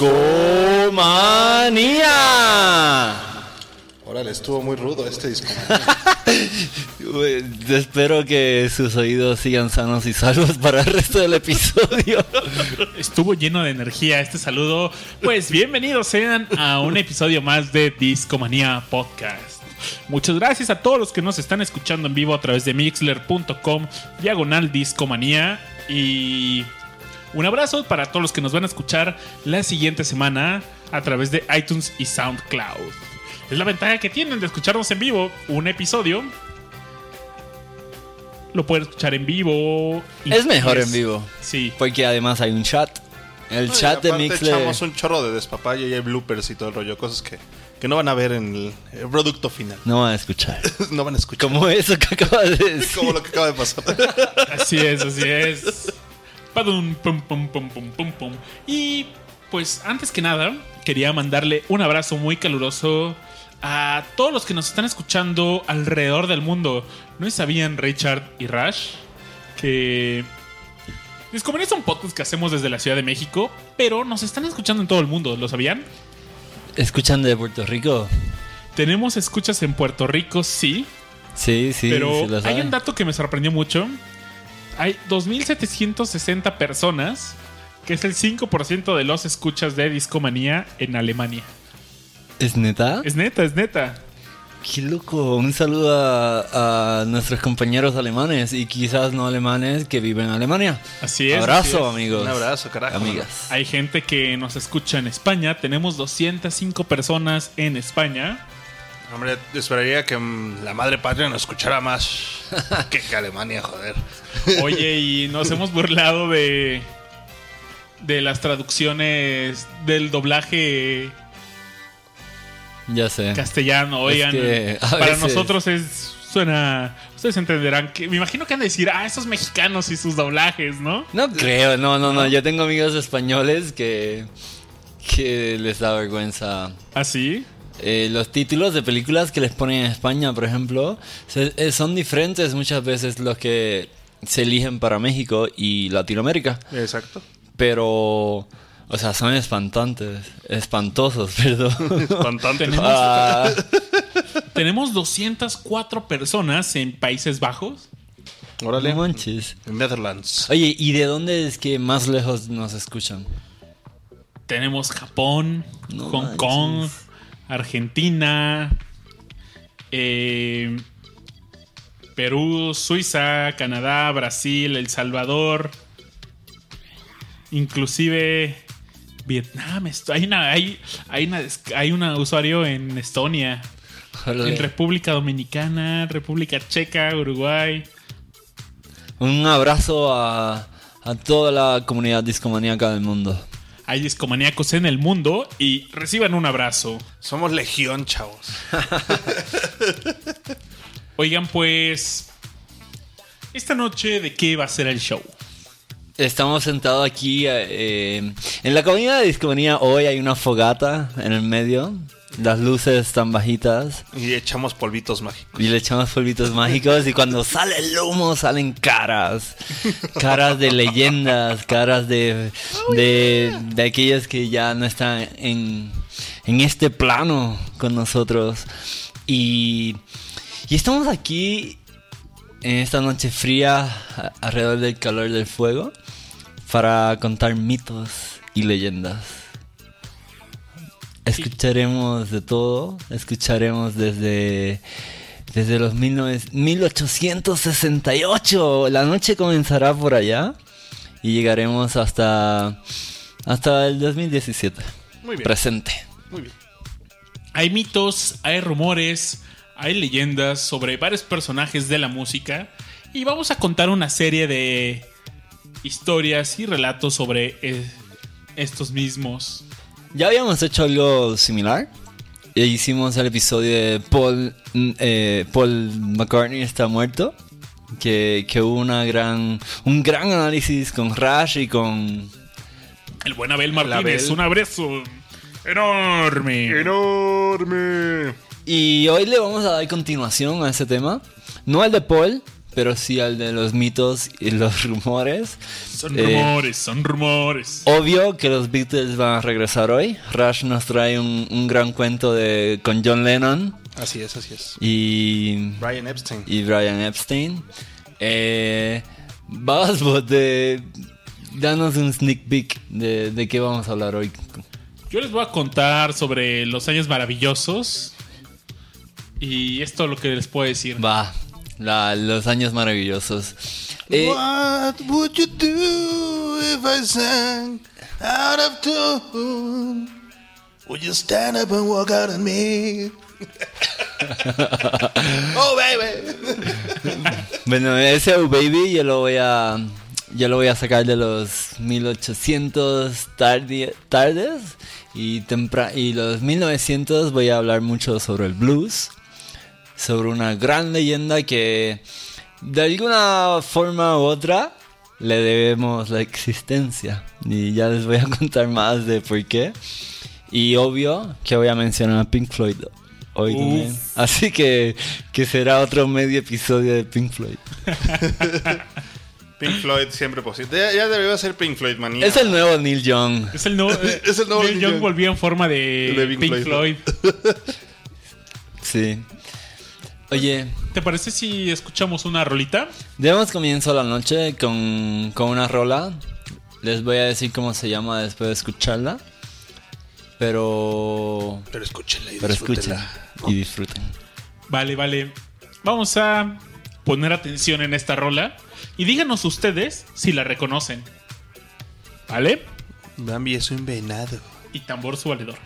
Discomanía. Órale, estuvo muy rudo este disco. Espero que sus oídos sigan sanos y salvos para el resto del episodio. Estuvo lleno de energía este saludo. Pues bienvenidos sean a un episodio más de Discomanía Podcast. Muchas gracias a todos los que nos están escuchando en vivo a través de mixler.com diagonal discomanía y un abrazo para todos los que nos van a escuchar la siguiente semana a través de iTunes y SoundCloud. Es la ventaja que tienen de escucharnos en vivo. Un episodio lo pueden escuchar en vivo. y Es mejor es- en vivo. Sí. Porque además hay un chat. El No, chat de Mixler. echamos un chorro de despapalle y hay bloopers y todo el rollo. Cosas que, que no van a ver en el, el producto final. No van a escuchar. no van a escuchar. Como eso que acabas de decir. Como lo que acaba de pasar. Así es, así es. Padum, pum, pum, pum, pum, pum, pum. Y pues antes que nada, quería mandarle un abrazo muy caluroso a todos los que nos están escuchando alrededor del mundo. ¿No sabían, Richard y Rash, que es un podcast que hacemos desde la Ciudad de México, pero nos están escuchando en todo el mundo, ¿lo sabían? ¿Escuchan de Puerto Rico? Tenemos escuchas en Puerto Rico, sí, Sí, sí, pero sí hay un dato que me sorprendió mucho. Hay 2.760 personas, que es el 5% de los escuchas de Discomanía en Alemania. ¿Es neta? Es neta, es neta. Qué loco. Un saludo a, a nuestros compañeros alemanes y quizás no alemanes que viven en Alemania. Así es. Abrazo, así es. amigos. Un abrazo, carajo. Amigas. Hay gente que nos escucha en España. Tenemos 205 personas en España. Hombre, esperaría que mm, la madre patria nos escuchara más que, que Alemania, joder. Oye, y nos hemos burlado de de las traducciones del doblaje Ya sé. castellano. Oigan, que a para nosotros es suena. Ustedes entenderán que me imagino que han de decir, ah, esos mexicanos y sus doblajes, ¿no? No creo, no, no, no. Yo tengo amigos españoles que, que les da vergüenza. Así. Eh, los títulos de películas que les ponen en España, por ejemplo, se- eh, son diferentes muchas veces los que se eligen para México y Latinoamérica. Exacto. Pero, o sea, son espantantes, espantosos, perdón. Espantante. Tenemos- Ah, Tenemos 204 personas en Países Bajos. Órale. no manches. En Netherlands. Oye, ¿y de dónde es que más lejos nos escuchan? Tenemos Japón, No Hong manches. Kong, Argentina, eh, Perú, Suiza, Canadá, Brasil, El Salvador, inclusive Vietnam. Hay una, hay, hay una, hay un usuario en Estonia, en República Dominicana, República Checa, Uruguay. Un abrazo a, a toda la comunidad discomaníaca del mundo. Hay discomaníacos en el mundo y reciban un abrazo. Somos legión, chavos. Oigan, pues. Esta noche, ¿de qué va a ser el show? Estamos sentados aquí eh, en la cabina de discomanía. Hoy hay una fogata en el medio. Las luces están bajitas. Y echamos polvitos mágicos. Y le echamos polvitos mágicos y cuando sale el humo salen caras. Caras de leyendas, caras de, de, de aquellos que ya no están en, en este plano con nosotros. Y, y estamos aquí en esta noche fría a- alrededor del calor del fuego para contar mitos y leyendas. Escucharemos de todo, escucharemos desde desde los 19 1868. La noche comenzará por allá y llegaremos hasta hasta el 2017. Muy bien. Presente. Muy bien. Hay mitos, hay rumores, hay leyendas sobre varios personajes de la música y vamos a contar una serie de historias y relatos sobre eh, estos mismos. Ya habíamos hecho algo similar. E hicimos el episodio de Paul, mm, eh, Paul McCartney está muerto. Que, que hubo una gran, un gran análisis con Rash y con... El buen Abel Martínez, Abel. un abrazo enorme. ¡Enorme! Y hoy le vamos a dar continuación a ese tema. No el de Paul, pero sí al de los mitos y los rumores. Son Eh, rumores, son rumores. Obvio que los Beatles van a regresar hoy. Rush nos trae un, un gran cuento de, con John Lennon Así es, así es. y, Brian Epstein. y Brian Epstein. Eh, de, danos un sneak peek de, de qué vamos a hablar hoy. Yo les voy a contar sobre los años maravillosos. Y esto es lo que les puedo decir. Va, la- los años maravillosos. Eh, What would you do if I sang out of tune? Would you stand up and walk out on me? oh, baby. Bueno, ese Oh Baby yo lo voy a yo lo voy a sacar de los 1800 tardi- tardes y y los 1900 voy a hablar mucho sobre el blues, sobre una gran leyenda que de alguna forma u otra le debemos la existencia y ya les voy a contar más de por qué. Y obvio que voy a mencionar a Pink Floyd hoy Uf. también. Así que, que será otro medio episodio de Pink Floyd. Pink Floyd siempre posible. Ya, ya debió ser Pink Floyd, manía. Es el nuevo Neil Young. Es el nuevo. eh, Es el nuevo Neil Neil Young Young. volvió en forma de, De Pink Pink, Floyd. Floyd. Sí. Oye, ¿Te parece si escuchamos una rolita? demos comienzo la noche con, con una rola. Les voy a decir cómo se llama después de escucharla. Pero... Pero escúchenla y Pero disfrútenla. y disfruten. Vale, vale. Vamos a poner atención en esta rola. Y díganos ustedes si la reconocen. ¿Vale? Bambi es un venado. Y tambor su valedor.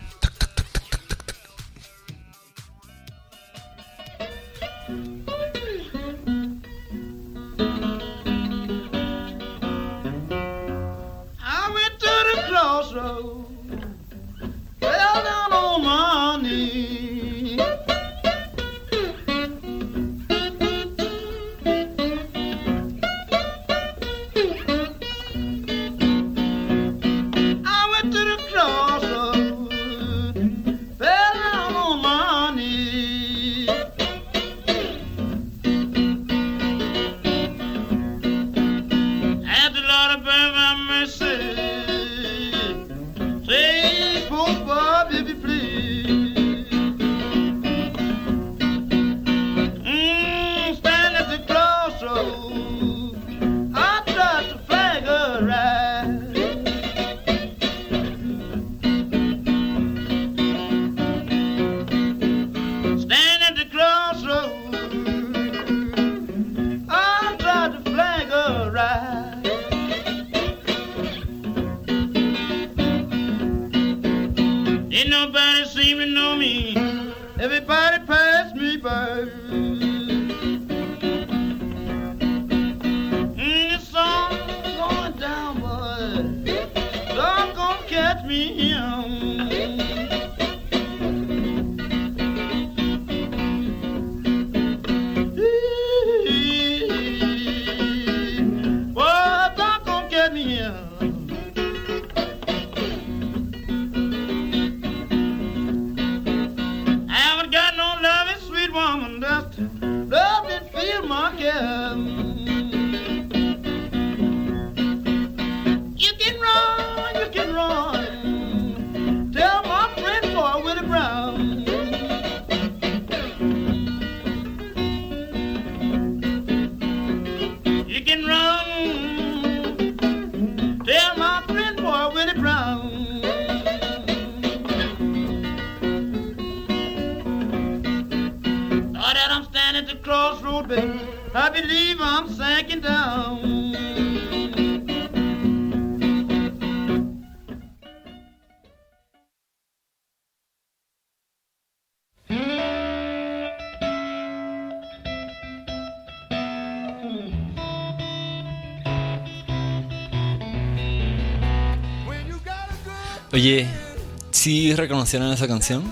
¿Sí reconocieron esa canción?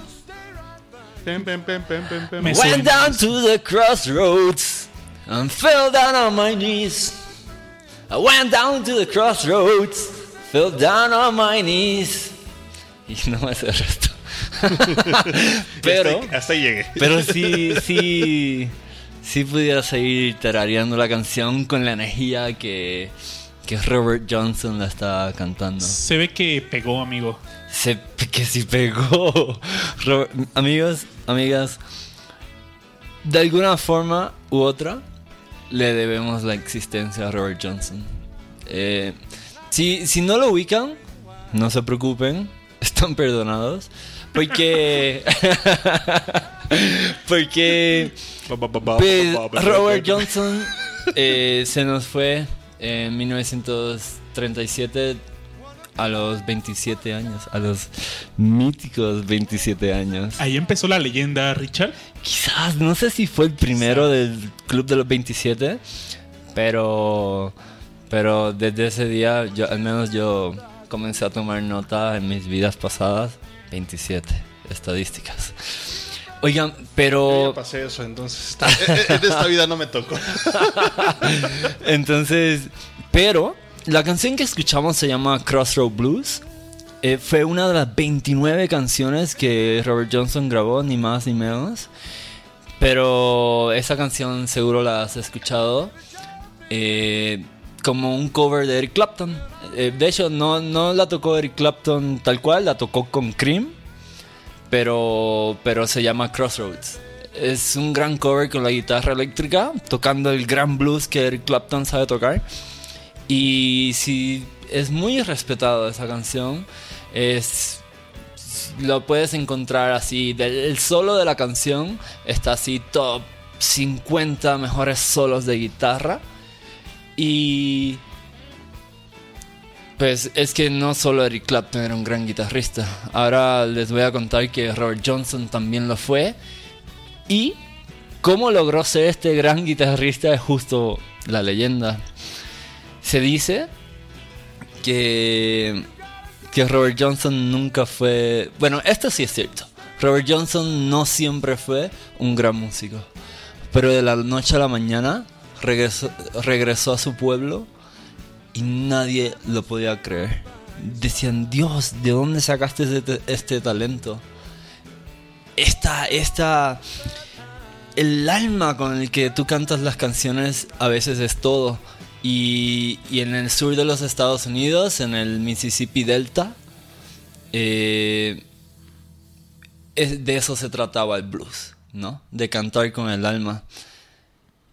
Pem, pem. Me Went suena. down to the crossroads and fell down on my knees. I went down to the crossroads, fell down on my knees. Y no me sé el resto. pero, Hasta, hasta llegué. pero sí, sí, sí pudiera seguir tarareando la canción con la energía que, que Robert Johnson la está cantando. Se ve que pegó, amigo. Se, que sí pegó. Robert- amigos, amigas, de alguna forma u otra le debemos la existencia a Robert Johnson. Eh, si, si no lo ubican, no se preocupen, están perdonados. Porque. porque. Pues, Robert Johnson eh, se nos fue en 1937 a los 27 años, a los míticos 27 años. Ahí empezó la leyenda, Richard. Quizás, no sé si fue el primero del club de los 27, pero pero desde ese día yo al menos yo comencé a tomar nota en mis vidas pasadas, 27 estadísticas. Oigan, Yo pero ya pasé eso, entonces esta- en esta vida no me tocó. Entonces, pero la canción que escuchamos se llama Crossroad Blues. Eh, fue una de las 29 canciones que Robert Johnson grabó, ni más ni menos. Pero esa canción seguro la has escuchado eh, como un cover de Eric Clapton. Eh, de hecho, no, no la tocó Eric Clapton tal cual, la tocó con Cream pero, pero se llama Crossroads. Es un gran cover con la guitarra eléctrica, tocando el gran blues que Eric Clapton sabe tocar. Y si es muy respetado esa canción, es lo puedes encontrar así. El solo de la canción está así top 50 mejores solos de guitarra. Y pues es que no solo Eric Clapton era un gran guitarrista. Ahora les voy a contar que Robert Johnson también lo fue. Y cómo logró ser este gran guitarrista es justo la leyenda. Se dice que, que Robert Johnson nunca fue... Bueno, esto sí es cierto. Robert Johnson no siempre fue un gran músico. Pero de la noche a la mañana regresó, regresó a su pueblo y nadie lo podía creer. Decían, Dios, ¿de dónde sacaste este, este talento? Esta, esta... El alma con el que tú cantas las canciones a veces es todo. Y, y en el sur de los Estados Unidos, en el Mississippi Delta, eh, es- de eso se trataba el blues, ¿no? De cantar con el alma.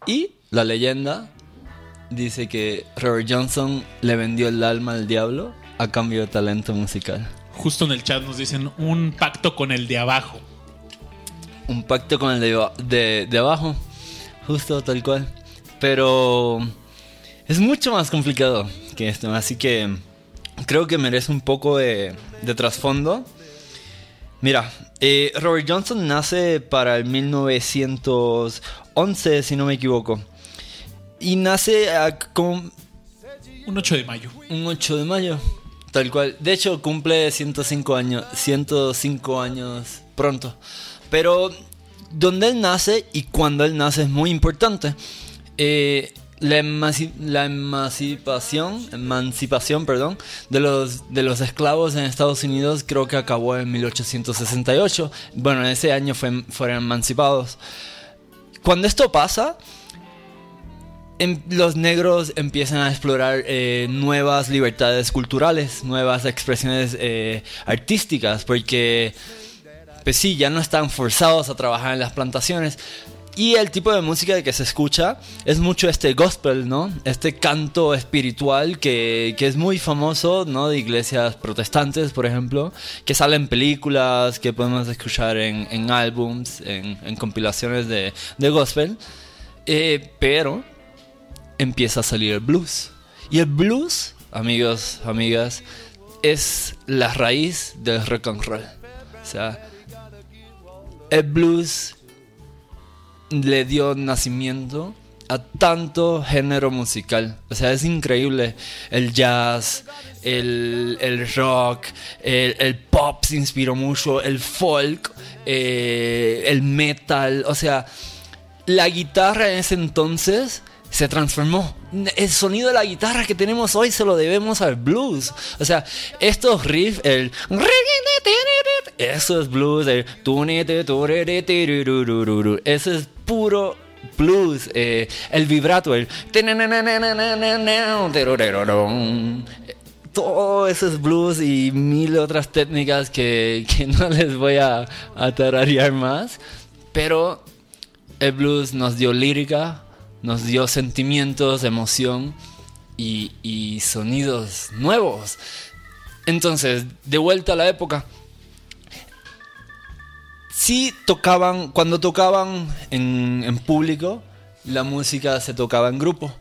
Y la leyenda dice que Robert Johnson le vendió el alma al diablo a cambio de talento musical. Justo en el chat nos dicen un pacto con el de abajo. Un pacto con el de- de abajo, justo tal cual. Pero es mucho más complicado que esto, así que creo que merece un poco de, de trasfondo. Mira, eh, Robert Johnson nace para el 1911, si no me equivoco. Y nace ah, con Un 8 de mayo. un 8 de mayo. Tal cual. De hecho, cumple 105 años, 105 años pronto. Pero donde él nace y cuando él nace es muy importante. Eh, la, emanci- la emancipación, emancipación, perdón, de los, de los esclavos en Estados Unidos creo que acabó en 1868. Bueno, en ese año fue- fueron emancipados. Cuando esto pasa, em- los negros empiezan a explorar eh, nuevas libertades culturales, nuevas expresiones eh, artísticas, porque, pues sí, ya no están forzados a trabajar en las plantaciones. Y el tipo de música que se escucha es mucho este gospel, ¿no? Este canto espiritual que, que es muy famoso, ¿no? De iglesias protestantes, por ejemplo, que salen películas, que podemos escuchar en, en álbums, en, en compilaciones de, de gospel. Eh, pero empieza a salir el blues. Y el blues, amigos, amigas, es la raíz del rock and roll. O sea, el blues le dio nacimiento a tanto género musical. O sea, es increíble. El jazz, el, el rock, el, pop se inspiró mucho, el folk, eh, el metal. O sea, la guitarra en ese entonces se transformó. El sonido de la guitarra que tenemos hoy se lo debemos al blues. O sea, estos riffs, el... Eso es blues. El... Eso es puro blues, eh, el vibrato, el... Todo eso es blues y mil otras técnicas que, que no les voy a, a más. Pero el blues nos dio lírica, nos dio sentimientos, emoción y, sonidos nuevos. Entonces, de vuelta a la época. Sí tocaban, cuando tocaban en, público, la música se tocaba en grupo.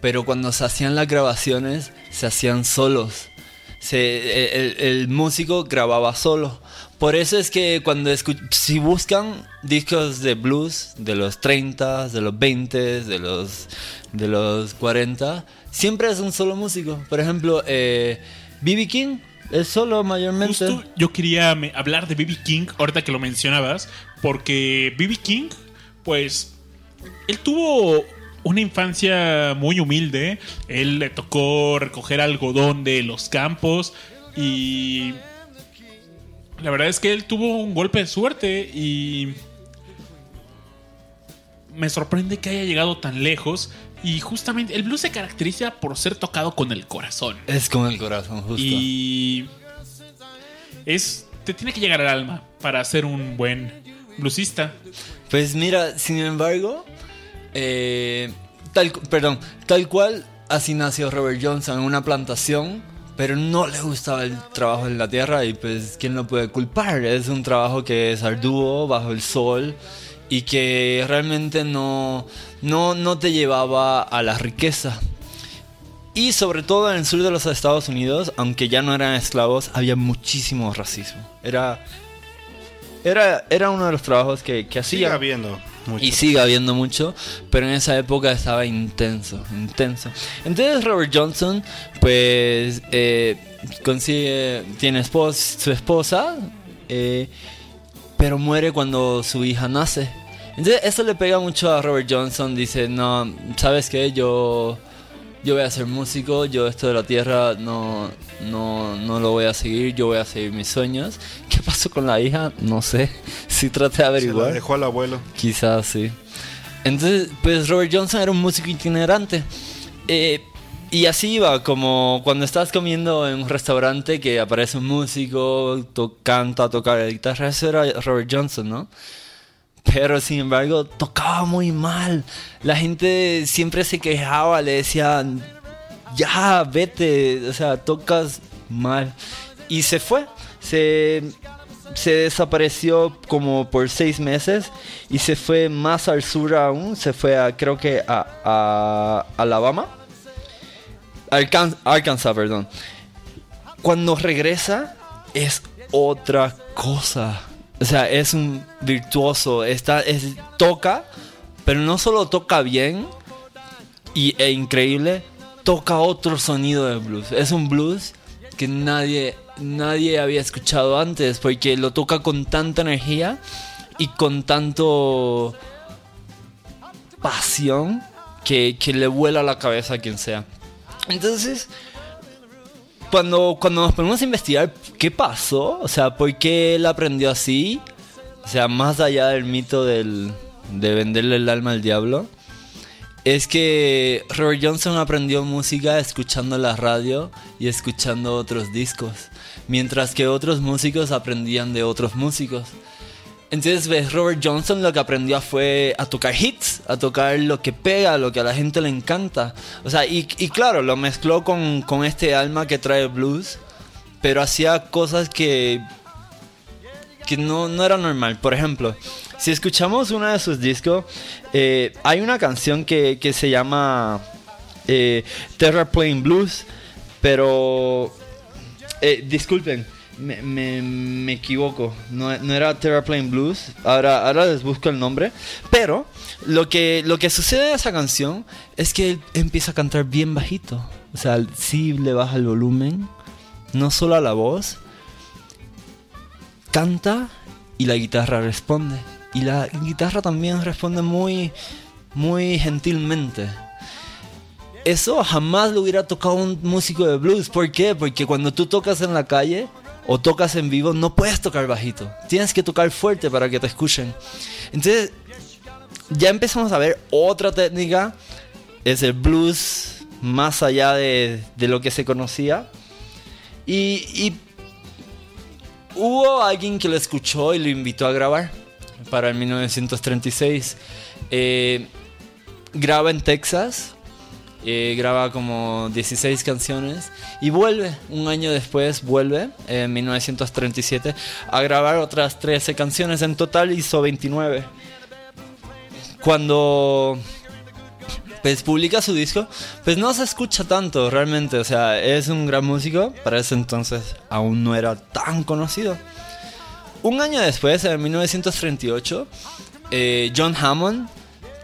Pero cuando se hacían las grabaciones, se hacían solos. Se- el músico grababa solo. Por eso es que cuando si buscan discos de blues de los 30, de los 20, de los, de los 40, siempre es un solo músico. Por ejemplo, B.B. King es solo mayormente. Yo quería hablar de B.B. King, ahorita que lo mencionabas, porque B.B. King, pues, él tuvo una infancia muy humilde. Él le tocó recoger algodón de los campos y la verdad es que él tuvo un golpe de suerte y me sorprende que haya llegado tan lejos. Y justamente el blues se caracteriza por ser tocado con el corazón. Es con el corazón, justo. Y es te tiene que llegar al alma para ser un buen bluesista. Pues mira, sin embargo, eh, tal, perdón, tal cual así nació Robert Johnson en una plantación, pero no le gustaba el trabajo en la tierra y pues quién lo puede culpar. Es un trabajo que es arduo, bajo el sol y que realmente no, no, no te llevaba a la riqueza. Y sobre todo en el sur de los Estados Unidos, aunque ya no eran esclavos, había muchísimo racismo. Era, era, era uno de los trabajos que, que Sigue hacía. habiendo Y sigue habiendo mucho, pero en esa época estaba intenso, intenso. Entonces Robert Johnson, pues, eh, consigue, tiene espos- su esposa, eh, pero muere cuando su hija nace. Entonces eso le pega mucho a Robert Johnson, dice, no, ¿sabes qué? Yo, yo voy a ser músico, yo esto de la tierra no, no, no lo voy a seguir, yo voy a seguir mis sueños. ¿Qué pasó con la hija? No sé, si traté de Se la averiguar. dejó al abuelo. Quizás sí. Entonces, pues Robert Johnson era un músico itinerante. Eh, y así iba, como cuando estás comiendo en un restaurante que aparece un músico, to- canta, toca la guitarra, eso era Robert Johnson, ¿no? Pero sin embargo, tocaba muy mal. La gente siempre se quejaba, le decían, ya, vete, o sea, tocas mal. Y se fue, se, se desapareció como por seis meses y se fue más al sur aún, se fue a, creo que a, a Alabama. Arkan- Arkansas, perdón. Cuando regresa es otra cosa. O sea, es un virtuoso, está, es, toca, pero no solo toca bien y, e increíble, toca otro sonido de blues. Es un blues que nadie, nadie había escuchado antes, porque lo toca con tanta energía y con tanto pasión que, que le vuela la cabeza a quien sea. Entonces, cuando, cuando nos ponemos a investigar qué pasó, o sea, por qué él aprendió así, o sea, más allá del mito del, de venderle el alma al diablo, es que Robert Johnson aprendió música escuchando la radio y escuchando otros discos, mientras que otros músicos aprendían de otros músicos. Entonces, ves, Robert Johnson lo que aprendió fue a tocar hits, a tocar lo que pega, lo que a la gente le encanta. O sea, y, claro, lo mezcló con, con este alma que trae blues, pero hacía cosas que, que no, no era normal. Por ejemplo, si escuchamos uno de sus discos, eh, hay una canción que, que se llama eh, Terra Plain Blues, pero eh, disculpen, me, me- me equivoco. No, no era Terraplane Blues. Ahora, ahora les busco el nombre. Pero lo que, lo que sucede en esa canción es que él empieza a cantar bien bajito. O sea, sí le baja el volumen. No solo a la voz. Canta y la guitarra responde. Y la guitarra también responde muy, muy gentilmente. Eso jamás lo hubiera tocado un músico de blues. ¿Por qué? Porque cuando tú tocas en la calle o tocas en vivo, no puedes tocar bajito. Tienes que tocar fuerte para que te escuchen. Entonces, ya empezamos a ver otra técnica, es el blues más allá de, de lo que se conocía. Y, hubo alguien que lo escuchó y lo invitó a grabar para el 1936. Eh, graba en Texas, eh, graba como 16 canciones y vuelve, un año después vuelve, en 1937, a grabar otras 13 canciones. En total hizo 29. Cuando pues publica su disco, pues no se escucha tanto realmente, o sea, es un gran músico, para ese entonces aún no era tan conocido. Un año después, en 1938, eh, John Hammond,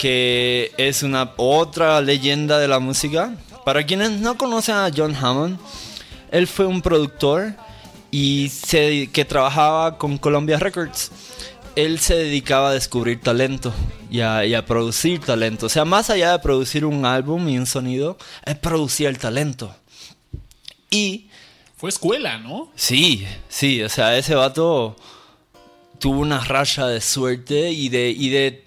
que es una otra leyenda de la música, para quienes no conocen a John Hammond, él fue un productor y se, que trabajaba con Columbia Records. Él se dedicaba a descubrir talento y a, y a producir talento. O sea, más allá de producir un álbum y un sonido, es producir el talento. Y Fue escuela, ¿no? Sí, sí, o sea, ese vato tuvo una racha de suerte y de, y de,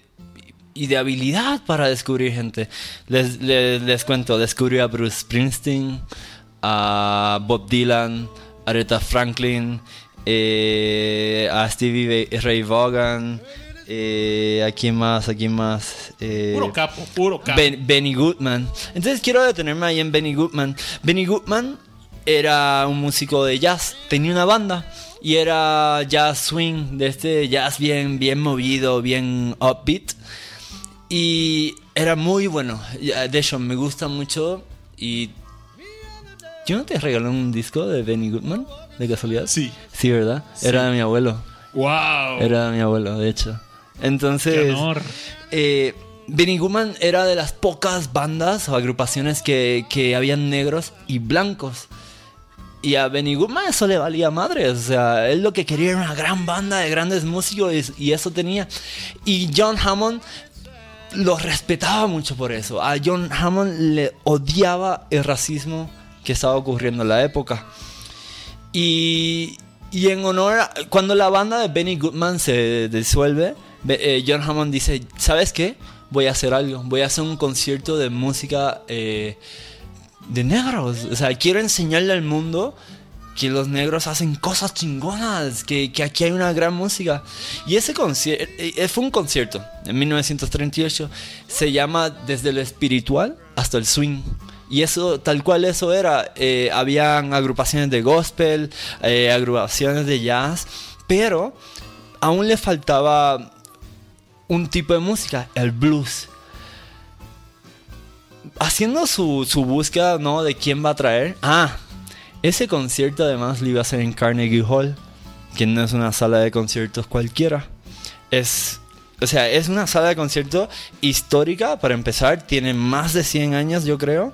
y de habilidad para descubrir gente. Les, les, les cuento, descubrió a Bruce Springsteen, a Bob Dylan, a Aretha Franklin, eh, a Stevie Ray Vaughan, eh, a quién más, a quién más. Eh, Puro capo, puro capo. Ben- Benny Goodman. Entonces quiero detenerme ahí en Benny Goodman. Benny Goodman era un músico de jazz, tenía una banda y era jazz swing, de este jazz bien, bien movido, bien upbeat. Y era muy bueno. Ya, De hecho, me gusta mucho y... ¿Yo no te regalé un disco de Benny Goodman? ¿De casualidad? Sí. Sí, ¿verdad? Era de mi abuelo. Wow. Era de mi abuelo, de hecho. Entonces... Qué honor. Eh, Benny Goodman era de las pocas bandas o agrupaciones que, que habían negros y blancos. Y a Benny Goodman eso le valía madre. O sea, él lo que quería era una gran banda de grandes músicos y, y eso tenía. Y John Hammond lo respetaba mucho por eso. A John Hammond le odiaba el racismo que estaba ocurriendo en la época. Y, y en honor a, cuando la banda de Benny Goodman se disuelve, eh, John Hammond dice, ¿sabes qué? Voy a hacer algo, voy a hacer un concierto de música eh, de negros. O sea, quiero enseñarle al mundo que los negros hacen cosas chingonas, que, que aquí hay una gran música. Y ese concierto, fue un concierto en 1938, se llama Desde lo espiritual hasta el swing. Y eso, tal cual eso era, eh, habían agrupaciones de gospel, eh, agrupaciones de jazz, pero aún le faltaba un tipo de música, el blues. Haciendo su, su búsqueda, ¿no? De quién va a traer. Ah, ese concierto además lo iba a hacer en Carnegie Hall, que no es una sala de conciertos cualquiera. Es, o sea, es una sala de conciertos histórica, para empezar, tiene más de 100 años, yo creo.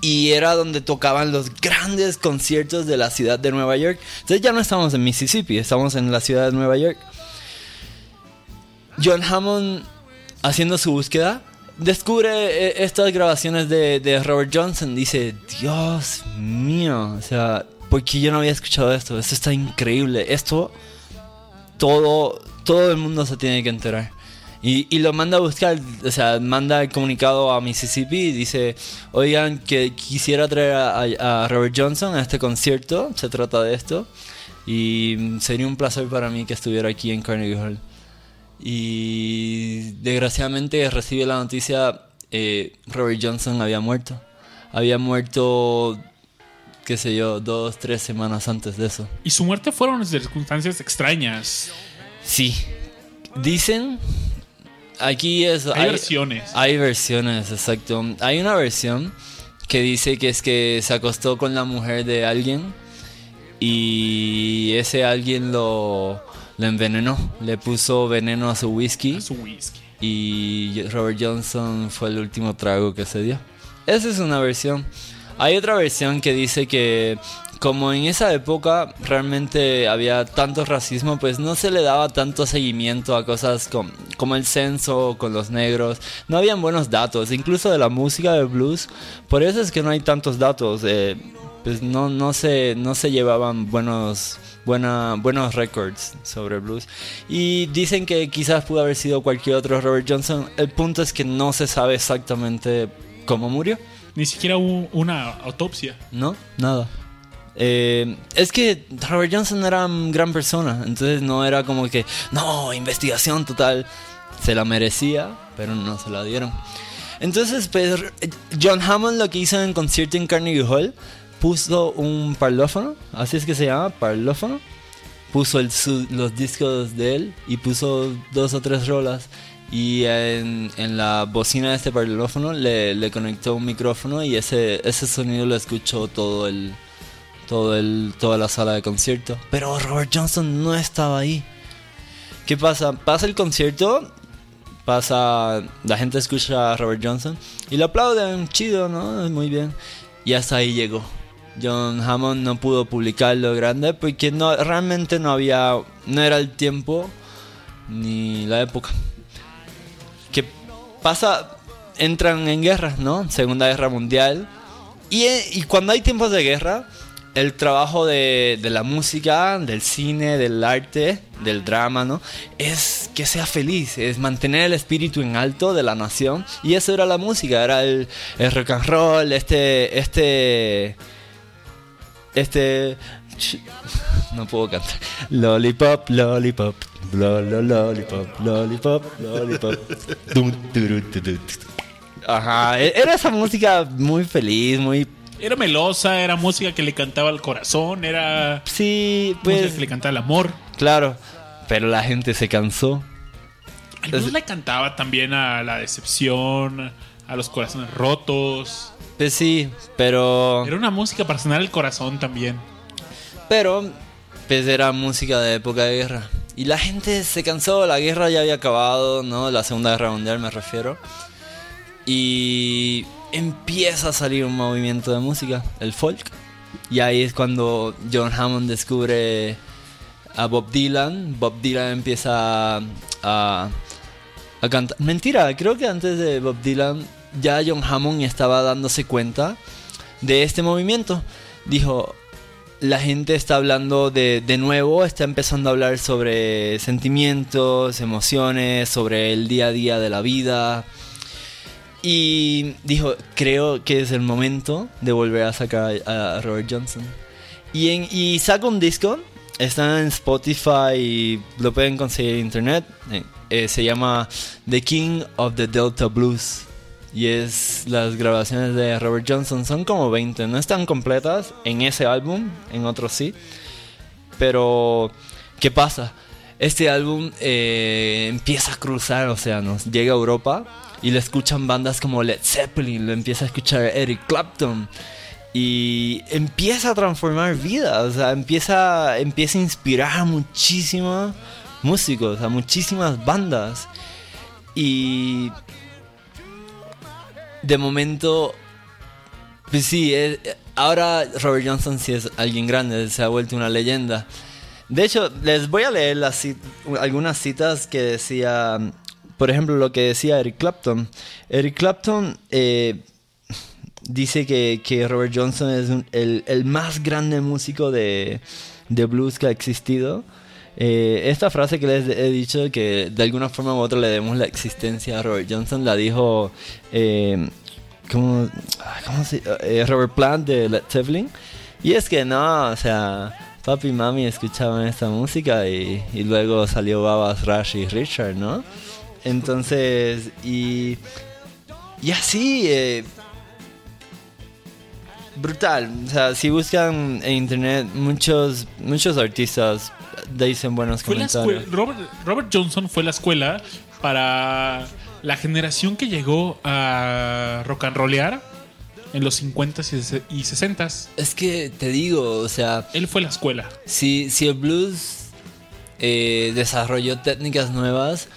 Y era donde tocaban los grandes conciertos de la ciudad de Nueva York. Entonces ya no estamos en Mississippi, estamos en la ciudad de Nueva York. John Hammond, haciendo su búsqueda, descubre eh, estas grabaciones de, Robert Johnson. Dice, Dios mío, o sea, ¿por qué yo no había escuchado esto? Esto está increíble. Esto, todo, todo el mundo se tiene que enterar. Y, lo manda a buscar, o sea, manda el comunicado a Mississippi y dice, oigan, que quisiera traer a, Robert Johnson a este concierto, se trata de esto, y sería un placer para mí que estuviera aquí en Carnegie Hall. Y desgraciadamente recibe la noticia, eh, Robert Johnson había muerto. Había muerto, qué sé yo, dos, tres semanas antes de eso. Y su muerte fueron en circunstancias extrañas. Sí. Dicen. Aquí es. Hay versiones. Hay versiones, exacto. Hay una versión que dice que es que se acostó con la mujer de alguien y ese alguien lo, lo envenenó. Le puso veneno a su whisky A su whisky. y Robert Johnson fue el último trago que se dio. Esa es una versión. Hay otra versión que dice que como en esa época realmente había tanto racismo, pues no se le daba tanto seguimiento a cosas com- como el censo con los negros. No habían buenos datos, incluso de la música de blues. Por eso es que no hay tantos datos. eh, pues no, no, se, no se llevaban buenos, buena, buenos records sobre blues. Y dicen que quizás pudo haber sido cualquier otro Robert Johnson. El punto es que no se sabe exactamente cómo murió. Ni siquiera hubo una autopsia. No, nada. Eh, es que Robert Johnson era una gran persona, entonces no era como que, no, investigación total. Se la merecía, pero no se la dieron. Entonces, pues, John Hammond lo que hizo en concierto en Carnegie Hall, puso un parlófono, así es que se llama, parlófono. Puso los discos de él y puso dos o tres rolas. Y en, en la bocina de este parlófono le, le conectó un micrófono y ese, ese sonido lo escuchó todo el, todo el, toda la sala de concierto. Pero Robert Johnson no estaba ahí. ¿Qué pasa? Pasa el concierto, pasa, la gente escucha a Robert Johnson y lo aplauden, chido, ¿no? Muy bien. Y hasta ahí llegó. John Hammond no pudo publicarlo grande porque no, realmente no había, no era el tiempo ni la época. ¿Qué pasa? Entran en guerra, ¿no? Segunda Guerra Mundial. Y, eh, y cuando hay tiempos de guerra, el trabajo de, de la música, del cine, del arte, del drama, ¿no? Es que sea feliz, es mantener el espíritu en alto de la nación. Y eso era la música, era el, el rock and roll, este, este, este... No puedo cantar. Lollipop, lollipop, lo, lo, lollipop, lollipop, lollipop. Ajá, e- era esa música muy feliz, muy... Era melosa, era música que le cantaba al corazón, era Sí, música pues... que le cantaba al amor. Claro, pero la gente se cansó. Algunos Es- le cantaba también a la decepción, a los corazones rotos. Pues sí, pero... Era una música para sanar el corazón también. Pero, pues era música de época de guerra. Y la gente se cansó, la guerra ya había acabado, ¿no? La Segunda Guerra Mundial me refiero. Y empieza a salir un movimiento de música, el folk. Y ahí es cuando John Hammond descubre a Bob Dylan. Bob Dylan empieza a, a cantar. Mentira, creo que antes de Bob Dylan ya John Hammond estaba dándose cuenta de este movimiento. Dijo, la gente está hablando de, nuevo, está empezando a hablar sobre sentimientos, emociones, sobre el día a día de la vida. Y dijo, creo que es el momento de volver a sacar a, Robert Johnson. Y, en, y saca un disco, está en Spotify y lo pueden conseguir en internet. Eh, se llama The King of the Delta Blues. Y es las grabaciones de Robert Johnson. Son como 20. No están completas en ese álbum. En otros sí. Pero, ¿qué pasa? Este álbum eh, empieza a cruzar océanos. Llega a Europa. Y lo escuchan bandas como Led Zeppelin. Lo empieza a escuchar Eric Clapton. Y empieza a transformar vidas. O sea, empieza, empieza a inspirar a muchísimos músicos. A muchísimas bandas. Y de momento, pues sí, eh, ahora Robert Johnson sí es alguien grande, se ha vuelto una leyenda. De hecho, les voy a leer algunas citas que decía, por ejemplo, lo que decía Eric Clapton. Eric Clapton eh, dice que, que Robert Johnson es un- el, el más grande músico de, de blues que ha existido. Eh, esta frase que les he dicho, que de alguna forma u otra le demos la existencia a Robert Johnson, la dijo eh, ¿cómo, ah, cómo se- eh, Robert Plant de Led Zeppelin. Y es que no, o sea, papi y mami escuchaban esta música y, y luego salió Babas, Rush y Richard, ¿no? Entonces, y, y así, eh, brutal. O sea, si buscan en internet, muchos, muchos artistas dicen buenos Fue la comentarios. escuela, Robert, Robert Johnson fue la escuela para la generación que llegó a rock and rollear en los 50s y se- y 60s. Es que te digo, o sea, Él fue la escuela. si, si el blues eh, desarrolló técnicas nuevas,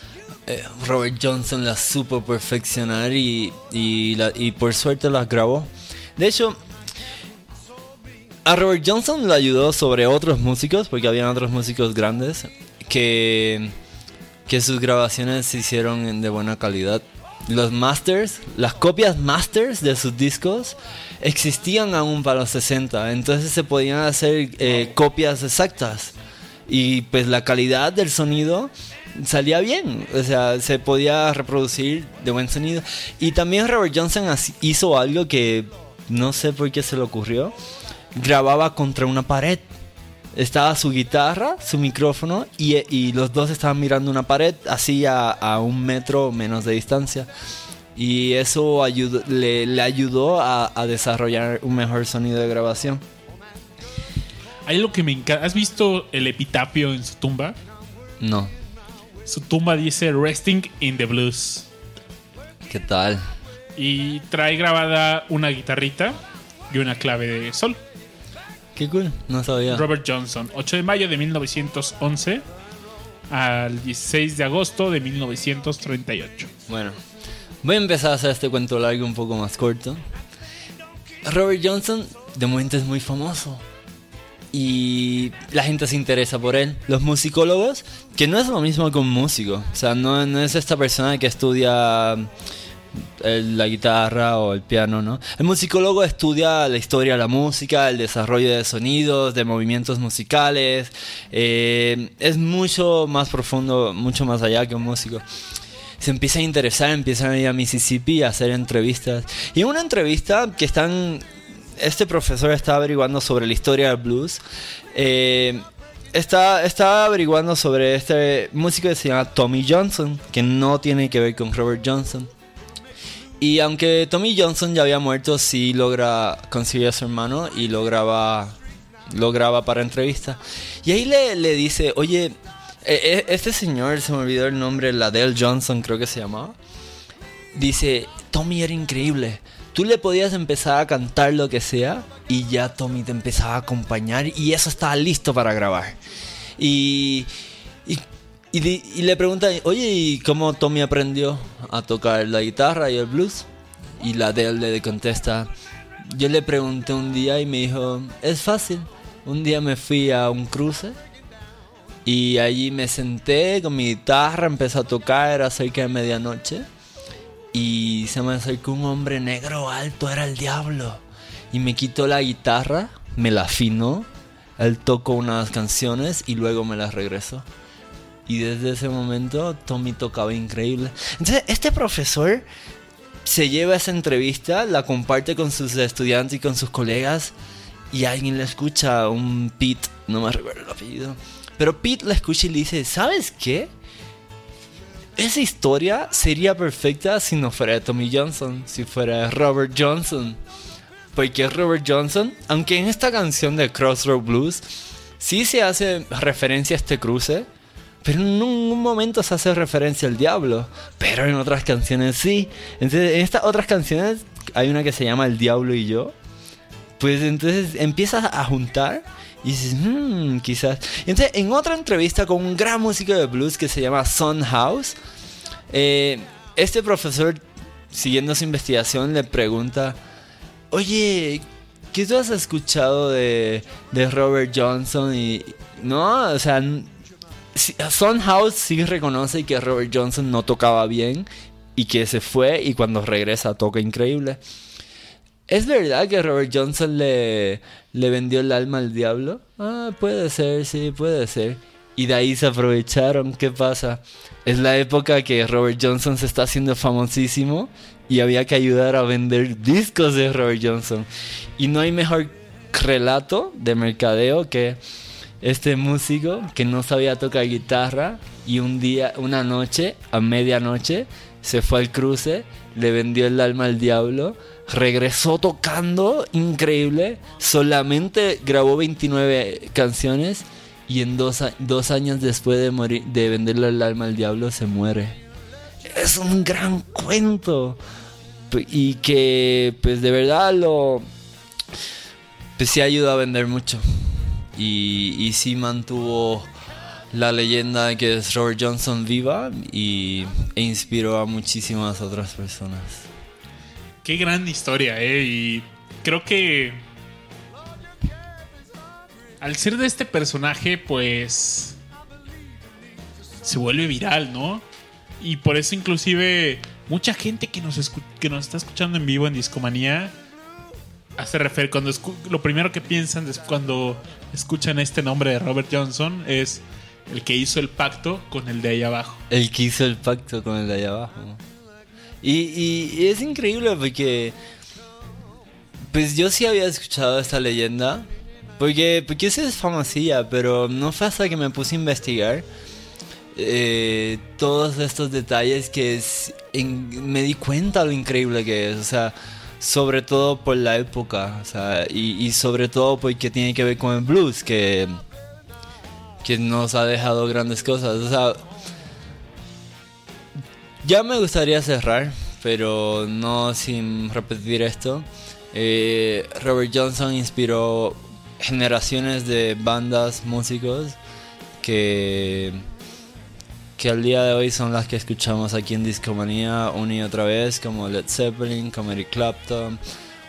eh, Robert Johnson las supo perfeccionar y, y, la- y por suerte las grabó. De hecho, a Robert Johnson le ayudó sobre otros músicos, porque habían otros músicos grandes, que, que sus grabaciones se hicieron de buena calidad. los masters, las copias masters de sus discos existían aún para los 60, entonces se podían hacer eh, copias exactas y pues la calidad del sonido salía bien, o sea, se podía reproducir de buen sonido. Y también Robert Johnson hizo algo que no sé por qué se le ocurrió, grababa contra una pared. Estaba su guitarra, su micrófono y, y los dos estaban mirando una pared así a, a un metro menos de distancia. Y eso ayudó- le, le ayudó a, a desarrollar un mejor sonido de grabación. Hay lo que me encanta. ¿Has visto el epitafio en su tumba? No, Su tumba dice Resting in the Blues. ¿qué tal? Y trae grabada una guitarrita y una clave de sol. Qué cool, no sabía. Robert Johnson, 8 de mayo de 1911 al 16 de agosto de 1938. Bueno, voy a empezar a hacer este cuento largo un poco más corto. Robert Johnson de momento es muy famoso y la gente se interesa por él. Los musicólogos, que no es lo mismo que un músico, o sea, no, no es esta persona que estudia la guitarra o el piano, ¿no? El musicólogo estudia la historia de la música, el desarrollo de sonidos, de movimientos musicales. eh, es mucho más profundo, mucho más allá que un músico. Se empieza a interesar, empiezan a ir a Mississippi a hacer entrevistas. Y en una entrevista que están... Este profesor está averiguando sobre la historia del blues. eh, está, está averiguando sobre este músico que se llama Tommy Johnson, que no tiene que ver con Robert Johnson. Y aunque Tommy Johnson ya había muerto, sí logra conseguir a su hermano y lo graba, para entrevista. Y ahí le, le dice, oye, eh, eh, este señor, se me olvidó el nombre, Ladell Johnson creo que se llamaba. Dice, Tommy era increíble. Tú le podías empezar a cantar lo que sea y ya Tommy te empezaba a acompañar y eso estaba listo para grabar. Y, y, le pregunta, oye, ¿y cómo Tommy aprendió a tocar la guitarra y el blues? Y la de le contesta, yo le pregunté un día y me dijo, es fácil. Un día me fui a un cruce y allí me senté con mi guitarra, empecé a tocar, era cerca de medianoche. Y se me acercó un hombre negro alto, era el diablo. Y me quitó la guitarra, me la afinó, él tocó unas canciones y luego me las regresó. Y desde ese momento Tommy tocaba increíble. Entonces, este profesor se lleva esa entrevista, la comparte con sus estudiantes y con sus colegas. Y alguien le escucha, un Pete, no me recuerdo el apellido. Pero Pete la escucha y le dice, ¿sabes qué? Esa historia sería perfecta si no fuera Tommy Johnson, si fuera Robert Johnson. Porque Robert Johnson, aunque en esta canción de Crossroad Blues sí se hace referencia a este cruce, pero en ningún momento se hace referencia al diablo. Pero en otras canciones sí. Entonces, en estas otras canciones hay una que se llama El Diablo y yo. Pues entonces empiezas a juntar y dices, "Hmm, quizás. Y entonces, en otra entrevista con un gran músico de blues que se llama Son House, eh, este profesor, siguiendo su investigación, le pregunta: Oye, ¿qué tú has escuchado de, de Robert Johnson? Y no, o sea, House sí reconoce que Robert Johnson no tocaba bien y que se fue y cuando regresa toca increíble. ¿Es verdad que Robert Johnson le, le vendió el alma al diablo? Ah, puede ser, sí, puede ser. Y de ahí se aprovecharon. ¿Qué pasa? Es la época que Robert Johnson se está haciendo famosísimo y había que ayudar a vender discos de Robert Johnson. Y no hay mejor relato de mercadeo que este músico que no sabía tocar guitarra y un día, una noche, a medianoche, se fue al cruce, le vendió el alma al diablo, regresó tocando increíble, solamente grabó 29 canciones y en dos, dos años después de, morir, de venderle el alma al diablo se muere. Es un gran cuento y que pues de verdad lo pues sí ayudó a vender mucho y, y sí mantuvo la leyenda de que es Robert Johnson viva y, e inspiró a muchísimas otras personas. Qué gran historia, ¿eh? Y creo que al ser de este personaje, pues se vuelve viral, ¿no? Y por eso inclusive mucha gente que nos, que nos está escuchando en vivo en Discomanía hace refer cuando lo primero que piensan des- cuando escuchan este nombre de Robert Johnson es el que hizo el pacto con el de ahí abajo. El que hizo el pacto con el de allá abajo. Y, y- es increíble porque. Pues yo sí había escuchado esta leyenda. Porque, porque esa es famosilla, pero no fue hasta que me puse a investigar eh, todos estos detalles que es- me di cuenta lo increíble que es. O sea, sobre todo por la época. O sea, y, sobre todo porque tiene que ver con el blues, que, que nos ha dejado grandes cosas. Ya me gustaría cerrar, pero no sin repetir esto. Eh, Robert Johnson inspiró generaciones de bandas, músicos que, que al día de hoy son las que escuchamos aquí en Discomanía una y otra vez, como Led Zeppelin, como Eric Clapton,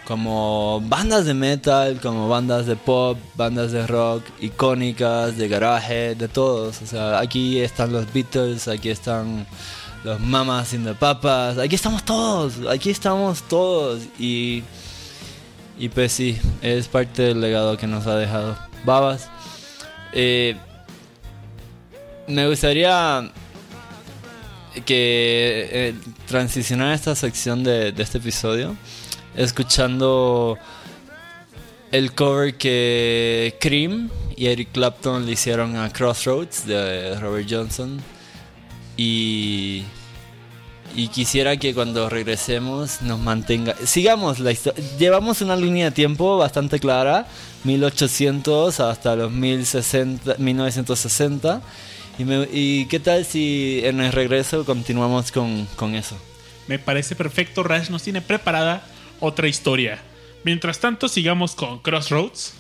como bandas de metal, como bandas de pop, bandas de rock icónicas, de garaje, de todos. O sea, aquí están los Beatles, aquí están los Mamas in the Papas, aquí estamos todos, aquí estamos todos y y pues sí, es parte del legado que nos ha dejado Babas. Eh, me gustaría que eh, transicionar esta sección de, este episodio escuchando el cover que Cream y Eric Clapton le hicieron a Crossroads de Robert Johnson. Y y quisiera que cuando regresemos nos mantenga sigamos la historia llevamos una línea de tiempo bastante clara 1800 hasta los 1060 1960 y, qué tal si en el regreso continuamos con, con eso Me parece perfecto. Rash nos tiene preparada otra historia. Mientras tanto, sigamos con Crossroads.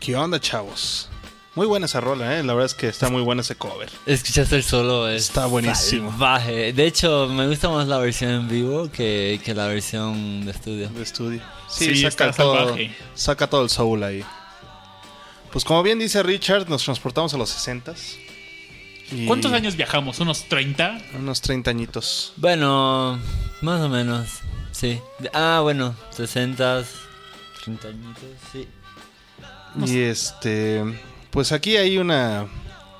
¿Qué onda, chavos? Muy buena esa rola, ¿eh? La verdad es que está muy buena ese cover. Escuchaste el solo, es Está buenísimo. salvaje. De hecho, me gusta más la versión en vivo que, que la versión de estudio. de estudio. Sí, Sí, está saca, todo, saca todo el soul ahí. Pues como bien dice Richard, nos transportamos a los 60 ¿Cuántos años viajamos? ¿Unos 30? Unos 30 añitos. Bueno, más o menos, sí. Ah, bueno, 60, 30 añitos, sí. Y este, pues aquí hay una,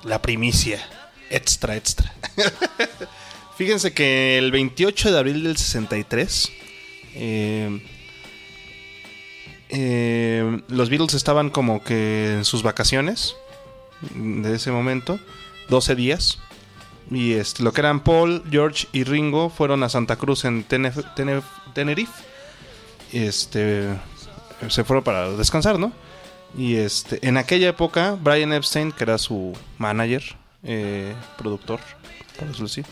la primicia, extra, extra. Fíjense que el 28 de abril del 63, eh, eh, los Beatles estaban como que en sus vacaciones de ese momento, 12 días. Y este, lo que eran Paul, George y Ringo fueron a Santa Cruz en Tenerife. Este, se fueron para descansar, ¿no? Y este, en aquella época, Brian Epstein, que era su manager, eh, productor, por decirlo así,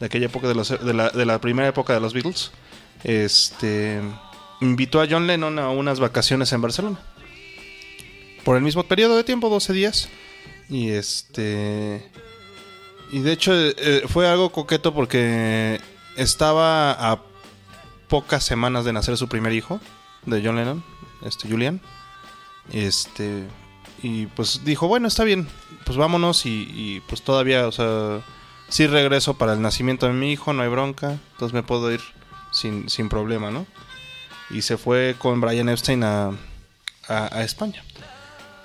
de aquella época de, los- la, de la primera época de los Beatles, este, invitó a John Lennon a unas vacaciones en Barcelona. Por el mismo periodo de tiempo, 12 días. Y este. Y de hecho, eh, fue algo coqueto porque estaba a pocas semanas de nacer su primer hijo, de John Lennon, este Julian. Este. Y pues dijo, bueno, está bien, pues vámonos y, pues todavía, o sea, sí regreso para el nacimiento de mi hijo, no hay bronca, entonces me puedo ir sin, sin problema, ¿no? Y se fue con Brian Epstein a, a España.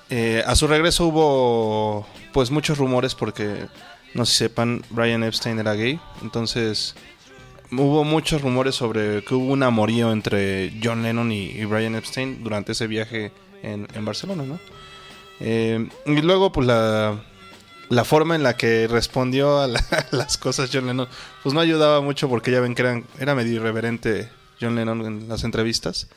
Eh, a su regreso hubo pues muchos rumores porque, no sé si sepan, Brian Epstein era gay, entonces hubo muchos rumores sobre que hubo un amorío entre John Lennon y, Brian Epstein durante ese viaje en, Barcelona, ¿no? Eh, y luego, pues la, la forma en la que respondió a, la- las cosas John Lennon, pues no ayudaba mucho porque ya ven que eran, era medio irreverente John Lennon en las entrevistas.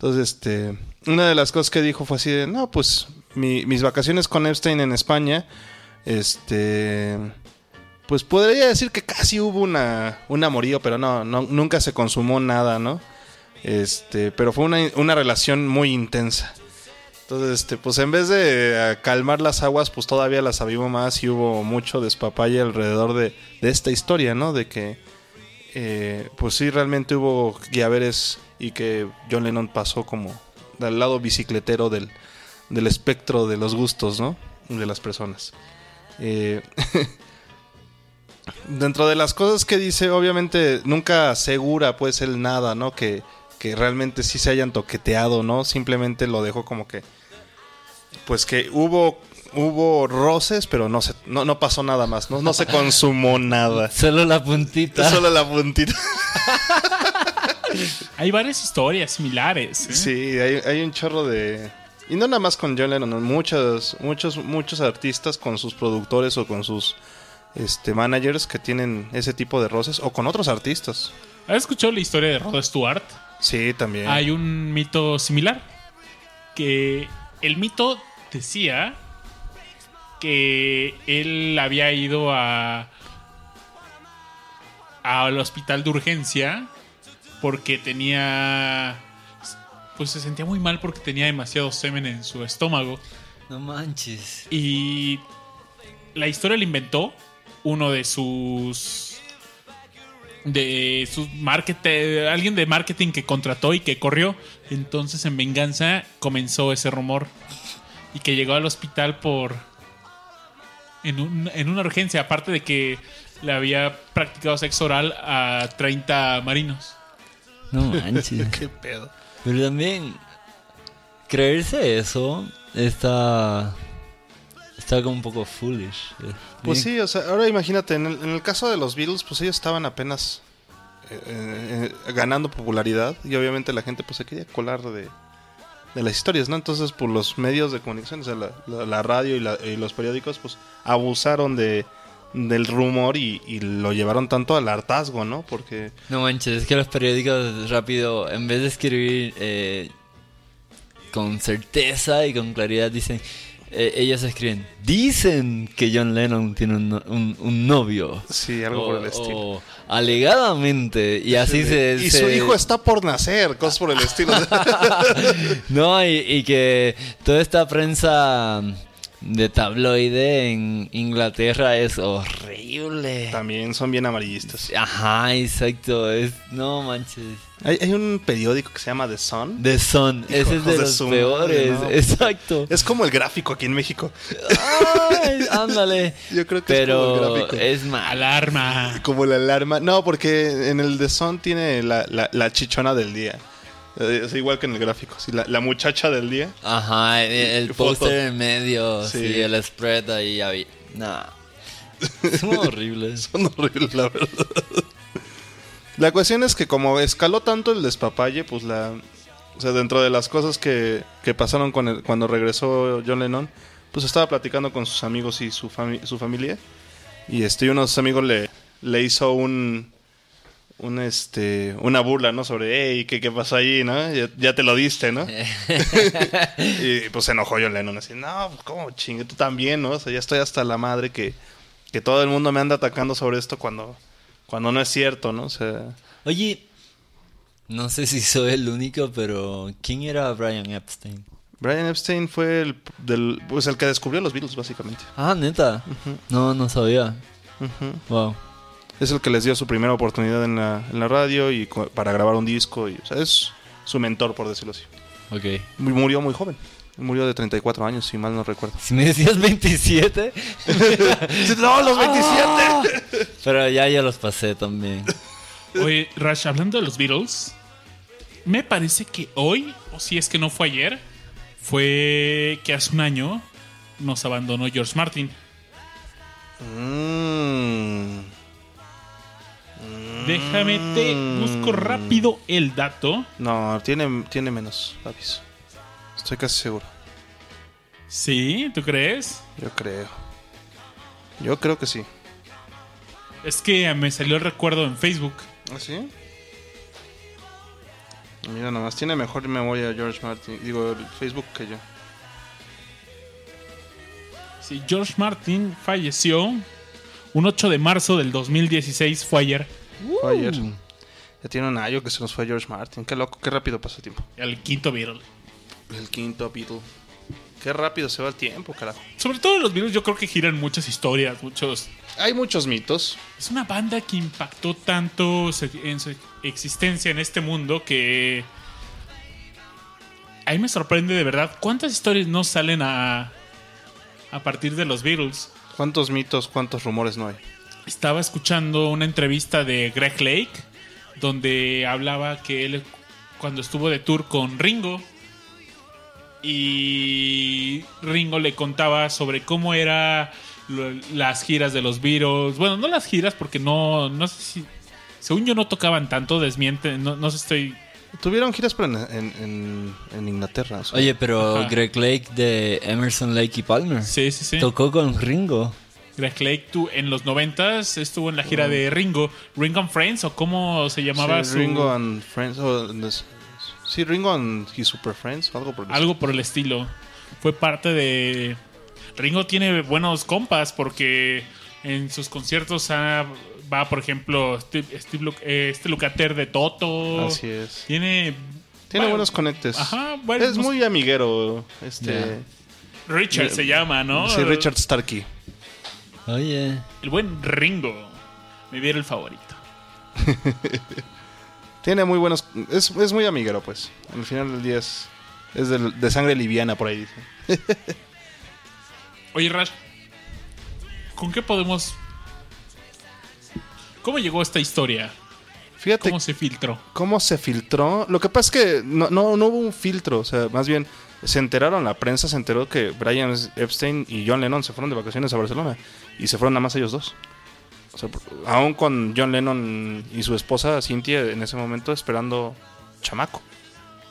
Entonces, este, una de las cosas que dijo fue así de, no, pues mi- mis vacaciones con Epstein en España, este, pues podría decir que casi hubo una, un amorío, pero no, no, nunca se consumó nada, ¿no? Este, pero fue una, una relación muy intensa. Entonces, este, pues en vez de eh, calmar las aguas, pues todavía las avivó más y hubo mucho despapalle alrededor de, de esta historia, ¿no? De que, eh, pues sí, realmente hubo guiaveres y que John Lennon pasó como del lado bicicletero del, del espectro de los gustos, ¿no? De las personas. Eh, dentro de las cosas que dice, obviamente nunca asegura pues él nada, ¿no? Que, que realmente sí se hayan toqueteado, ¿no? Simplemente lo dejó como que, pues que hubo, hubo roces, pero no, se, no, no pasó nada más, ¿no? No se consumó nada. Solo la puntita. Solo la puntita. Hay varias historias similares. ¿eh? Sí, hay, hay un chorro de... Y no nada más con John Lennon, muchos, muchos, muchos artistas con sus productores o con sus este, managers que tienen ese tipo de roces o con otros artistas. ¿Has escuchado la historia de Rod Stewart? Sí, también. Hay un mito similar. Que el mito decía que él había ido a al hospital de urgencia porque tenía pues se sentía muy mal porque tenía demasiado semen en su estómago. No manches. y la historia la inventó uno de sus de sus marketing alguien de marketing que contrató y que corrió. Entonces en venganza comenzó ese rumor y que llegó al hospital por en, un- en una urgencia. Aparte de que le había practicado sexo oral a 30 marinos No manches. Qué pedo. Pero también, creerse eso está. Está como un poco foolish. Eh, Pues bien. sí, o sea, ahora imagínate, en el, en el caso de los Beatles, pues ellos estaban apenas eh, eh, ganando popularidad y obviamente la gente pues se quería colar de, de las historias, ¿no? Entonces, por los medios de comunicación, o sea, la, la- la radio y, la- y los periódicos, pues abusaron de del rumor y, y lo llevaron tanto al hartazgo, ¿no? Porque No manches, es que los periódicos rápido, en vez de escribir eh, con certeza y con claridad, dicen, eh, ellos escriben, dicen que John Lennon tiene un, un- un novio. sí, algo por el estilo. o alegadamente, y así se... y se- su hijo está por nacer, cosas por el estilo. No, y, y que toda esta prensa de tabloide en Inglaterra es horrible. También son bien amarillistas. Ajá, exacto. Es, no manches. Hay, hay un periódico que se llama The Sun. The Sun, ese es de de los peores. no. Exacto. Es como el gráfico aquí en México. Ay, ándale. Yo creo que es como el Pero gráfico. es mal. Alarma. Como la alarma. No, porque en el The Sun tiene la, la- la chichona del día. Eh, Es igual que en el gráfico. sí, la, la muchacha del día. Ajá, el, el póster en medio, sí. Sí. el spread ahí. había- Nah. Son horribles. Son horribles, la verdad. La cuestión es que como escaló tanto el despapalle, pues la... O sea, dentro de las cosas que, que pasaron con el- cuando regresó John Lennon, pues estaba platicando con sus amigos y su, fami- su familia. Y este, uno de sus amigos le, le hizo un... Un este una burla, ¿no? Sobre, hey, ¿qué, qué pasó ahí, no? Ya, ya te lo diste, ¿no? y pues se enojó John Lennon así, no, pues cómo chingue, tú también, ¿no? O sea, ya estoy hasta la madre que, que todo el mundo me anda atacando sobre esto cuando, cuando no es cierto, ¿no? O sea, Oye, no sé si soy el único, pero ¿quién era Brian Epstein? Brian Epstein fue el, del, pues el que descubrió los Beatles, básicamente. Ah, neta. No, no sabía. Wow. Es el que les dio su primera oportunidad en la, en la radio y para grabar un disco. Y, o sea, es su mentor, por decirlo así. Ok. Mu- Murió muy joven. Murió de 34 años, si mal no recuerdo. Si me decías 27. ¡No, los 27! Ah. Pero ya yo los pasé también. Oye, Rash, hablando de los Beatles, me parece que hoy, o si es que no fue ayer, fue que hace un año nos abandonó George Martin. Mm. Déjame te busco rápido el dato. No, tiene, tiene menos, Babis. Estoy casi seguro. ¿Sí? ¿Tú crees? Yo creo. Yo creo que sí. Es que me salió el recuerdo en Facebook. ¿Ah, sí? Mira, nomás tiene mejor memoria George Martin. Digo, Facebook que yo. Sí, George Martin falleció un 8 de marzo del 2016, fue ayer, Fue ayer. Ya tiene un año que se nos fue George Martin. Qué loco, qué rápido pasa el tiempo. el quinto Beatle. El quinto Beatle. Qué rápido se va el tiempo, carajo. Sobre todo los Beatles yo creo que giran muchas historias, muchos... Hay muchos mitos. Es una banda que impactó tanto en su existencia en este mundo que... A mí me sorprende de verdad cuántas historias no salen a, a partir de los Beatles. ¿Cuántos mitos, cuántos rumores no hay? Estaba escuchando una entrevista de Greg Lake donde hablaba que él cuando estuvo de tour con Ringo y Ringo le contaba sobre cómo era lo- las giras de los Beatles. Bueno, no las giras porque no no sé si según yo no tocaban tanto, desmiente, no, no sé estoy Tuvieron giras pero en, en, en- en Inglaterra. o sea. Oye, pero Ajá. Greg Lake de Emerson, Lake y Palmer Sí, sí, sí. tocó con Ringo. Greg Lake tú, en los noventas estuvo en la gira de Ringo, Ringo and Friends o cómo se llamaba Sí, su Ringo and Friends. o- sí, Ringo and his Super Friends. Algo por el algo por el estilo. Fue parte de. Ringo tiene buenos compas porque en sus conciertos ha- va, por ejemplo, Steve, Steve eh, este Lucater de Toto. Así es. Tiene. Tiene bueno, buenos conectes. Ajá, bueno, es muy amiguero. Este. Richard se llama, ¿no? Sí, Richard Starkey. Oye. El buen Ringo. Me viera el favorito. Tiene muy buenos. Es, es muy amiguero, pues. Al final del día es. Es de, sangre liviana, por ahí dice. Oye, Rash, ¿con qué podemos. ¿Cómo llegó esta historia? Fíjate ¿Cómo se filtró? cómo se filtró. Lo que pasa es que no, no, no hubo un filtro. O sea, más bien se enteraron, la prensa se enteró que Brian Epstein y John Lennon se fueron de vacaciones a Barcelona. Y se fueron nada más ellos dos. O sea, aún con John Lennon y su esposa Cynthia en ese momento esperando chamaco.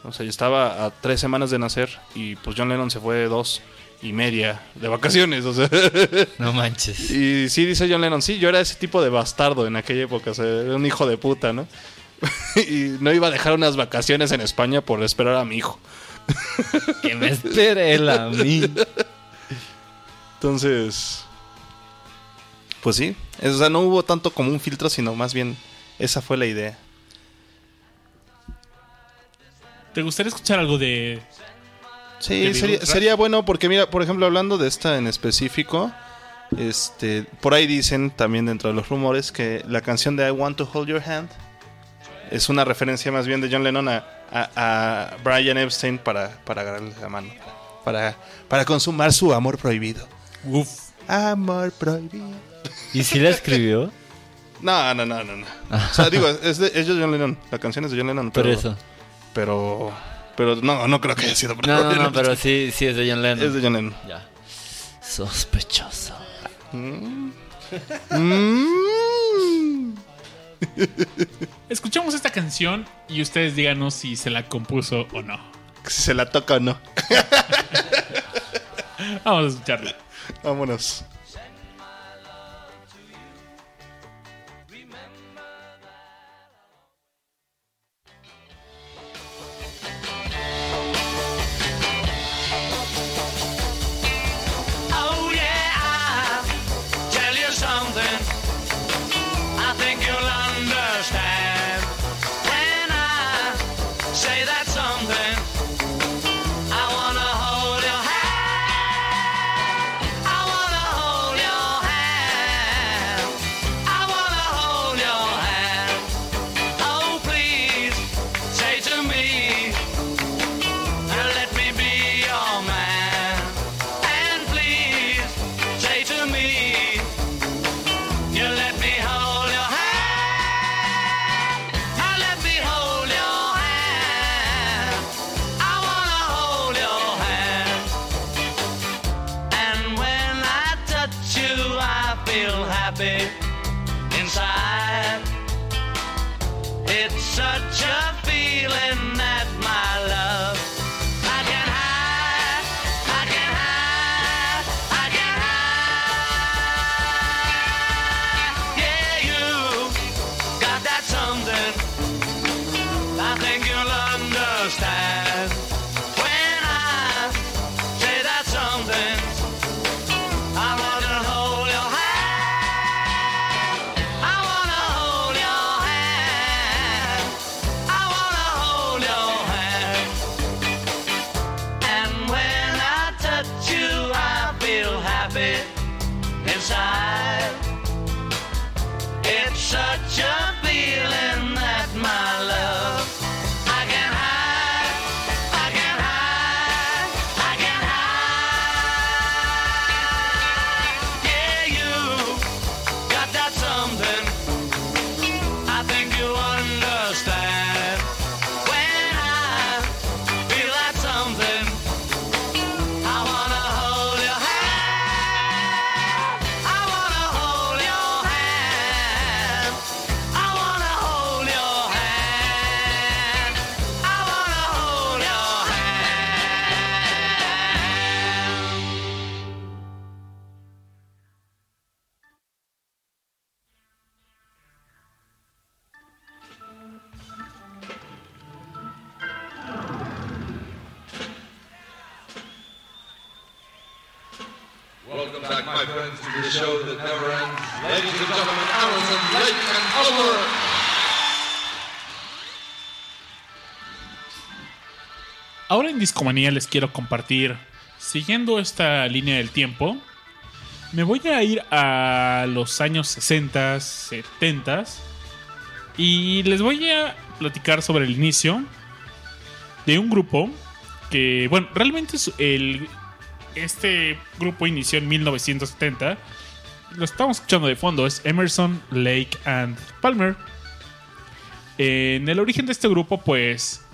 O sea, yo estaba a tres semanas de nacer y pues John Lennon se fue dos y media de vacaciones. O sea, No manches. y sí dice John Lennon, sí, yo era ese tipo de bastardo en aquella época, o sea, era un hijo de puta, ¿no? y no iba a dejar unas vacaciones en España por esperar a mi hijo. Que me espere él a mí. Entonces, pues sí, o sea, no hubo tanto como un filtro, sino más bien esa fue la idea. ¿Te gustaría escuchar algo de. Sí, ¿De sería, Beatles? sería bueno porque mira, por ejemplo, hablando de esta en específico, este, por ahí dicen también dentro de los rumores que la canción de I Want to Hold Your Hand es una referencia más bien de John Lennon a, a- a Brian Epstein para, para agarrarle la mano, para, para consumar su amor prohibido. Uf. Amor prohibido. ¿Y si la escribió? No, no, no, no, no. O sea, digo, es de, es de John Lennon. La canción es de John Lennon. Por Pero, eso. Pero, pero no, no creo que haya sido por No, no, no, pero sí, sí es de John Lennon. Es de John Lennon. Ya. Sospechoso. Mm. Escuchamos esta canción y ustedes díganos si se la compuso o no. Si se la toca o no. Vamos a escucharla. Vámonos. Discomanía les quiero compartir, siguiendo esta línea del tiempo, me voy a ir a los años 60, 70 y les voy a platicar sobre el inicio de un grupo que, bueno, realmente el, este grupo inició en 1970. Lo estamos escuchando de fondo, es Emerson, Lake and Palmer. En el origen de este grupo, pues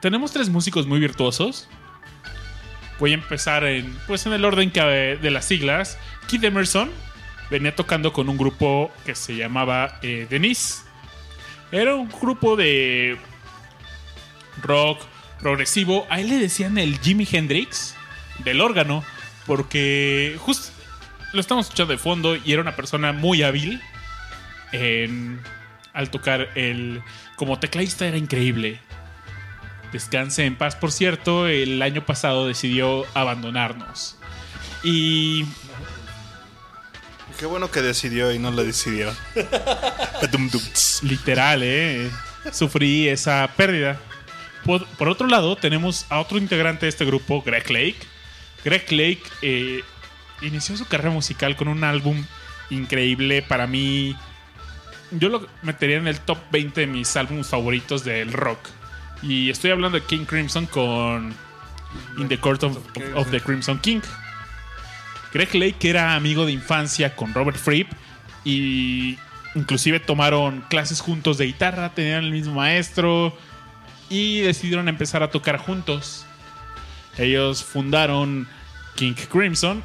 tenemos tres músicos muy virtuosos. Voy a empezar en, pues en el orden que, de las siglas. Keith Emerson venía tocando con un grupo que se llamaba eh, Denise. Era un grupo de rock progresivo. A él le decían el Jimi Hendrix del órgano, porque justo lo estamos escuchando de fondo y era una persona muy hábil al tocar el... Como tecladista era increíble. Descanse en paz, por cierto, el año pasado decidió abandonarnos. Y Qué bueno que decidió y no lo. Badum-dums. literal, ¿eh? Sufrí esa pérdida. Por, por otro lado, tenemos a otro integrante de este grupo, Greg Lake. Greg Lake eh, inició su carrera musical con un álbum increíble para mí. Yo lo metería en el top 20 de mis álbumes favoritos del rock. Y estoy hablando de King Crimson con In the Court of, the Crimson King. Greg Lake era amigo de infancia con Robert Fripp y inclusive tomaron clases juntos de guitarra, tenían el mismo maestro y decidieron empezar a tocar juntos. Ellos fundaron King Crimson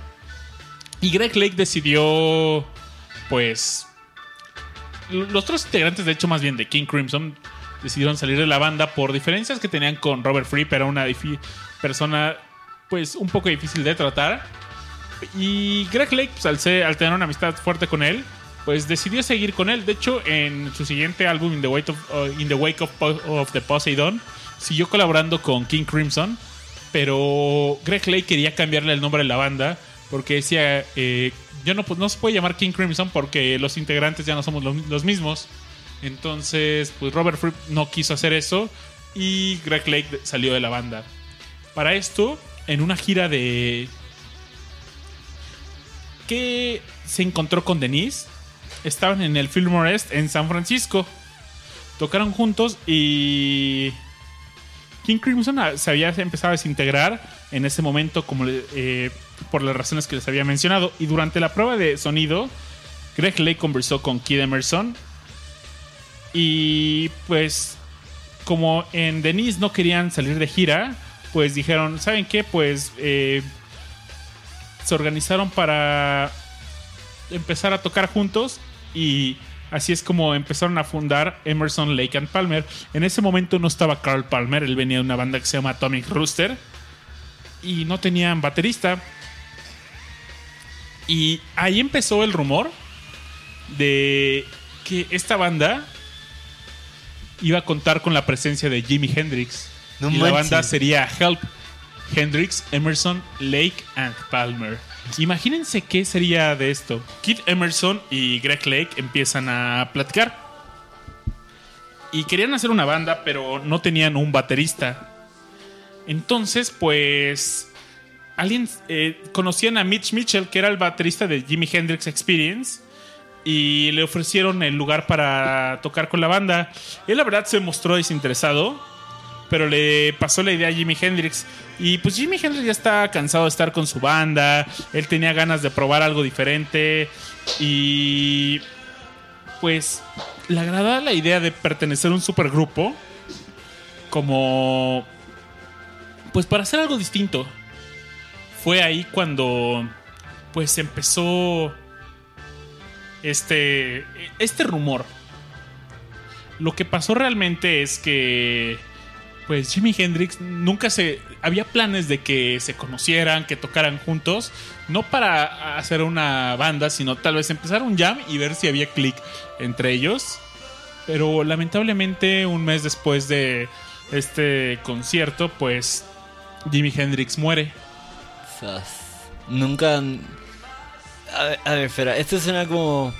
y Greg Lake decidió, pues, los otros integrantes, de hecho, más bien de King Crimson, decidieron salir de la banda por diferencias que tenían con Robert Fripp. Era una persona, pues, un poco difícil de tratar. Y Greg Lake, pues, al, ser- tener una amistad fuerte con él, pues decidió seguir con él. De hecho, en su siguiente álbum, In the Wake of, uh, In the Wake of, the Poseidon, siguió colaborando con King Crimson. Pero Greg Lake quería cambiarle el nombre de la banda porque decía, eh, yo no, pues, no se puede llamar King Crimson porque los integrantes ya no somos los mismos. Entonces, pues Robert Fripp no quiso hacer eso y Greg Lake salió de la banda. Para esto, en una gira de... que se encontró con Denise, estaban en el Fillmore Est en San Francisco. Tocaron juntos y... King Crimson se había empezado a desintegrar en ese momento como eh, por las razones que les había mencionado. Y durante la prueba de sonido, Greg Lake conversó con Kid Emerson. Y pues, como en Denise no querían salir de gira, pues dijeron, ¿saben qué? Pues eh, se organizaron para empezar a tocar juntos y así es como empezaron a fundar Emerson, Lake and Palmer. En ese momento no estaba Carl Palmer, él venía de una banda que se llama Atomic Rooster y no tenían baterista. Y ahí empezó el rumor de que esta banda iba a contar con la presencia de Jimi Hendrix. No y la banda sería Help, Hendrix, Emerson, Lake and Palmer. Imagínense qué sería de esto. Kid Emerson y Greg Lake empiezan a platicar. Y querían hacer una banda, pero no tenían un baterista. Entonces, pues. Alguien eh, conocían a Mitch Mitchell, que era el baterista de Jimi Hendrix Experience. Y le ofrecieron el lugar para tocar con la banda. Él, la verdad, se mostró desinteresado pero le pasó la idea a Jimi Hendrix. Y pues Jimi Hendrix ya está cansado de estar con su banda. Él tenía ganas de probar algo diferente. Y pues le agradaba la idea de pertenecer a un supergrupo. Como... Pues para hacer algo distinto. Fue ahí cuando pues empezó este, este rumor. Lo que pasó realmente es que pues Jimi Hendrix nunca se había planes de que se conocieran, que tocaran juntos, no para hacer una banda, sino tal vez empezar un jam y ver si había click entre ellos. Pero lamentablemente un mes después de este concierto, pues Jimi Hendrix muere. Nunca. A ver, a ver, espera. Esto suena como.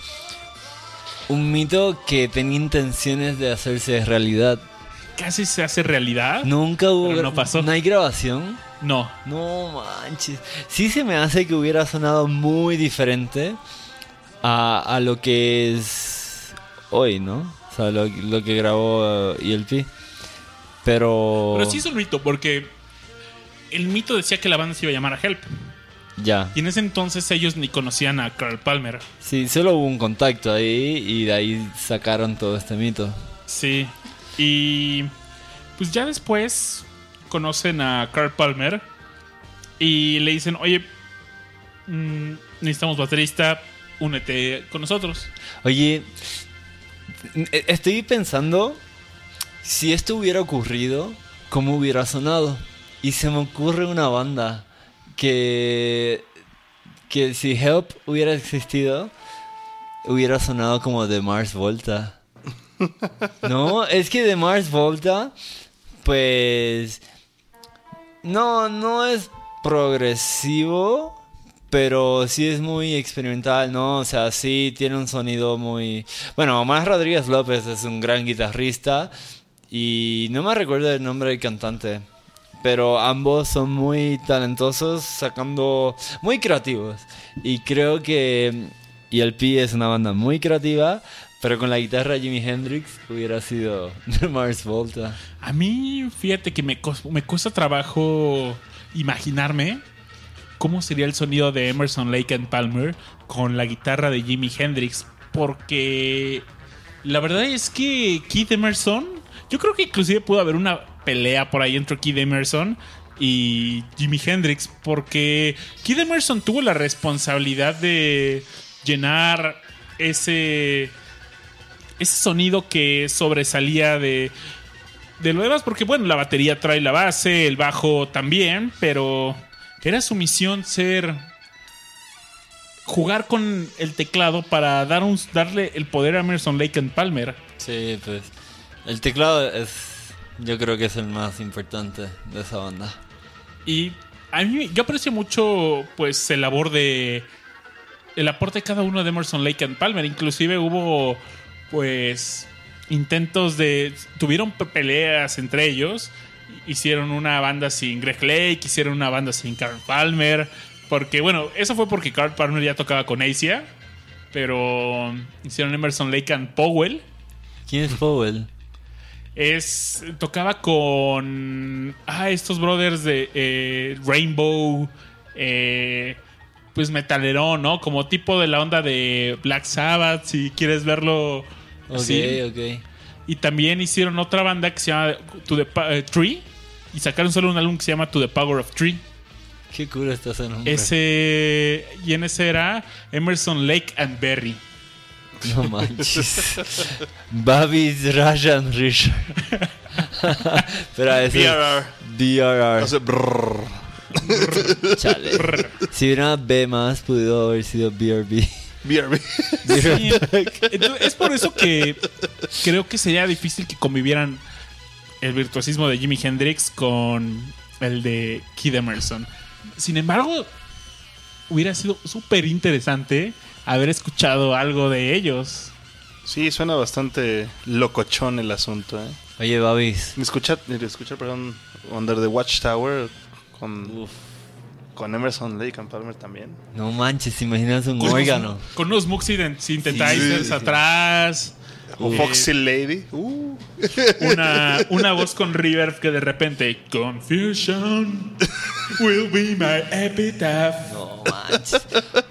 Un mito que tenía intenciones de hacerse realidad. Casi se hace realidad. Nunca hubo. Pero no pasó. ¿No hay grabación? No. No manches. Sí se me hace que hubiera sonado muy diferente a, a lo que es hoy, ¿no? O sea, lo, lo que grabó uh, ELP. Pero. Pero sí es un mito, porque el mito decía que la banda se iba a llamar a Help. Ya. Y en ese entonces ellos ni conocían a Carl Palmer. Sí, solo hubo un contacto ahí y de ahí sacaron todo este mito. Sí. Y pues ya después conocen a Carl Palmer y le dicen, oye, mm, necesitamos baterista, únete con nosotros. Oye, e- estoy pensando si esto hubiera ocurrido cómo hubiera sonado. Y se me ocurre una banda que, que si Help hubiera existido, hubiera sonado como The Mars Volta. No, es que The Mars Volta, pues, no, no es progresivo, pero sí es muy experimental, ¿no? O sea, sí tiene un sonido muy... Bueno, Omar Rodríguez López es un gran guitarrista y no me recuerdo el nombre del cantante, pero ambos son muy talentosos, sacando... muy creativos. Y creo que ELP es una banda muy creativa, pero con la guitarra de Jimi Hendrix hubiera sido Mars Volta. A mí, fíjate que me, me cuesta trabajo imaginarme cómo sería el sonido de Emerson Lake and Palmer con la guitarra de Jimi Hendrix. Porque la verdad es que Keith Emerson, yo creo que inclusive pudo haber una pelea por ahí entre Keith Emerson y Jimi Hendrix. Porque Keith Emerson tuvo la responsabilidad de llenar ese ese sonido que sobresalía de, de lo demás, porque bueno, la batería trae la base, el bajo también, pero era su misión ser jugar con el teclado para dar un, darle el poder a Emerson Lake and Palmer. Sí, pues el teclado es, yo creo que es el más importante de esa banda. Y a mí yo aprecio mucho pues el labor de el aporte de cada uno de Emerson Lake and Palmer. Inclusive hubo pues intentos de tuvieron pe- peleas entre ellos. Hicieron una banda sin Greg Lake, hicieron una banda sin Carl Palmer. Porque, bueno, eso fue porque Carl Palmer ya tocaba con Asia. Pero hicieron Emerson Lake and Powell. ¿Quién es Powell? Es. Tocaba con. Ah, estos brothers de eh, Rainbow. eh, pues metalero, ¿no? Como tipo de la onda de Black Sabbath, si quieres verlo Ok, así. ok. Y también hicieron otra banda que se llama To the Pa- eh, Tree. Y sacaron solo un álbum que se llama To the Power of Tree. Qué cool está ese nombre. Ese. Y en ese era Emerson Lake and Berry. No manches. Babis Rajan Richard. Espera, eso. BRR. Hace brrr. Chale. Si hubiera B más, pudo haber sido BRB. BRB. Sí. Entonces, es por eso que creo que sería difícil que convivieran el virtuosismo de Jimi Hendrix con el de Keith Emerson. Sin embargo, hubiera sido súper interesante haber escuchado algo de ellos. Sí, suena bastante locochón el asunto, ¿eh? Oye, Babis. Escuchar, escuchar, perdón, Under the Watchtower con, con Emerson Lake and Palmer también. No manches, imaginas un Con órgano. unos, con unos Moog Synth- synthesizers Sí, sí. atrás. O Eh, Foxy Lady. Uh. una, una voz con reverb que de repente Confusion will be my epitaph. No manches.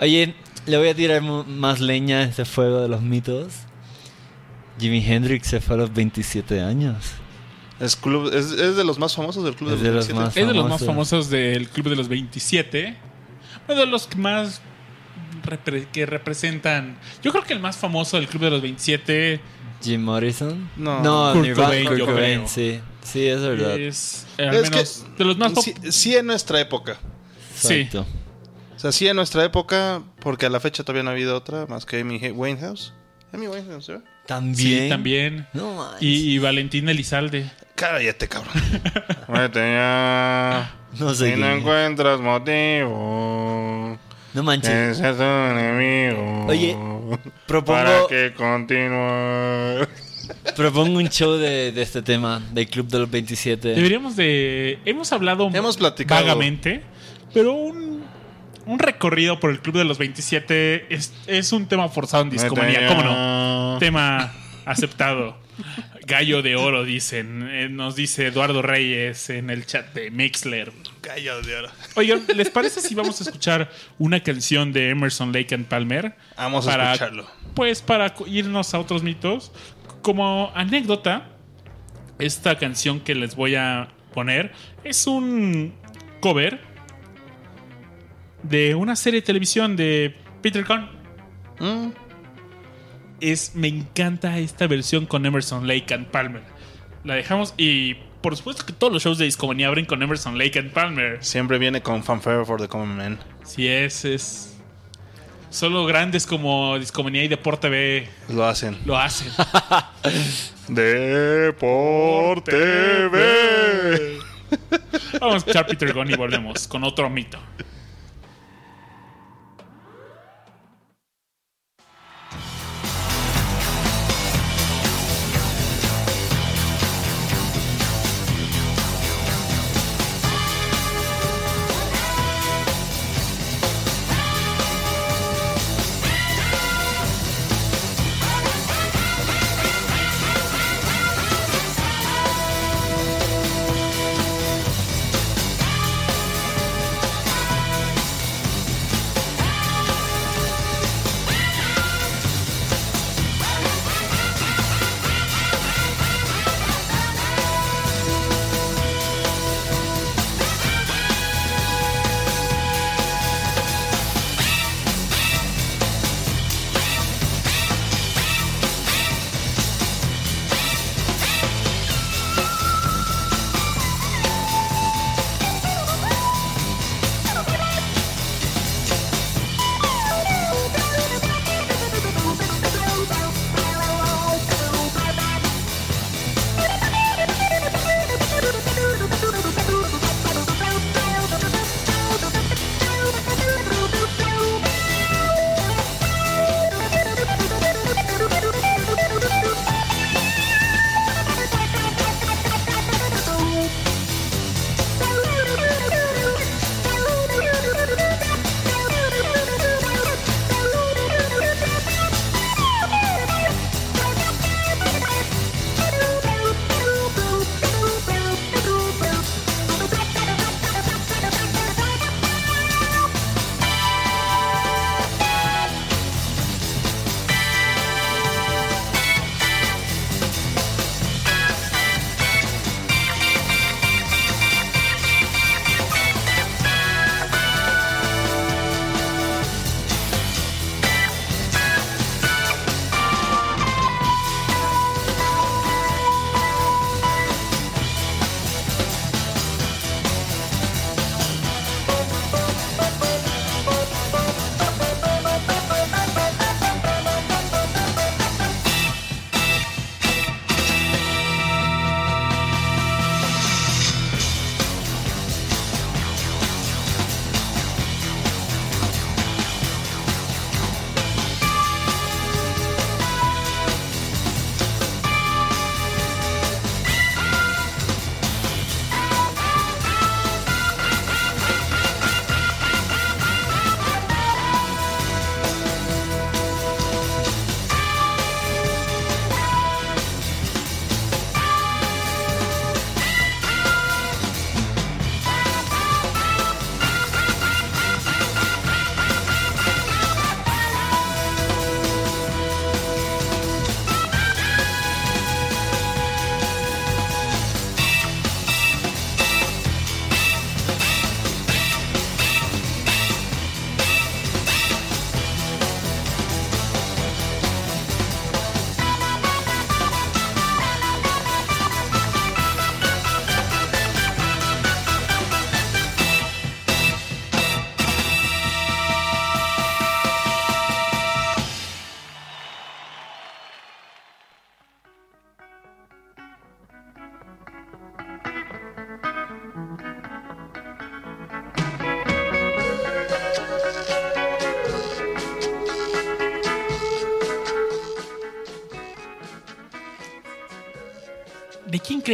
Oye, le voy a tirar más leña a este fuego de los mitos. Jimi Hendrix se fue a los 27 años. Es, club, es, es de los más famosos del club Es de de los los 27. más- Es de los más Famoso. famosos del Club de los 27. Uno de los que más repre- que representan. Yo creo que el más famoso del Club de los 27 Jim Morrison. No. no Kurt Nirvana, Cobain, Kurt yo Cobain, creo. sí. Sí, es verdad. es eh, al Es que- menos de los más sí, sí en nuestra época. sí. Exacto. O sea, sí en nuestra época, porque a la fecha todavía no ha habido otra más que Amy Winehouse. Amy Winehouse, ¿eh? También. Sí, también. No manches. Y, y Valentín Elizalde. Cállate, cabrón. Vete ya. No sé Si no encuentras motivo, No manches. ese es tu enemigo. Oye, Para Propongo, que continúe. propongo un show de, de este tema, del Club de los 27. Deberíamos de. Hemos hablado Hemos platicado. vagamente, pero un, un recorrido por el Club de los 27 es, es un tema forzado en discomanía. ¿Cómo no? Tema aceptado. Gallo de oro, dicen. Eh, nos dice Eduardo Reyes en el chat de Mixler. Gallo de oro. Oigan, ¿les parece si vamos a escuchar una canción de Emerson Lake and Palmer? Vamos a Para- escucharlo. Pues para irnos a otros mitos. Como anécdota, esta canción que les voy a poner es un cover de una serie de televisión de Peter Kahn. Mm. Es, me encanta esta versión con Emerson Lake and Palmer. La dejamos y por supuesto que todos los shows de Discomanía abren con Emerson Lake and Palmer. Siempre viene con Fanfare for the Common Man. Si es, es. Solo grandes como Discomanía y Deporte B Lo hacen. lo hacen. Deporte B. Vamos a escuchar Peter Gunn y volvemos con otro mito.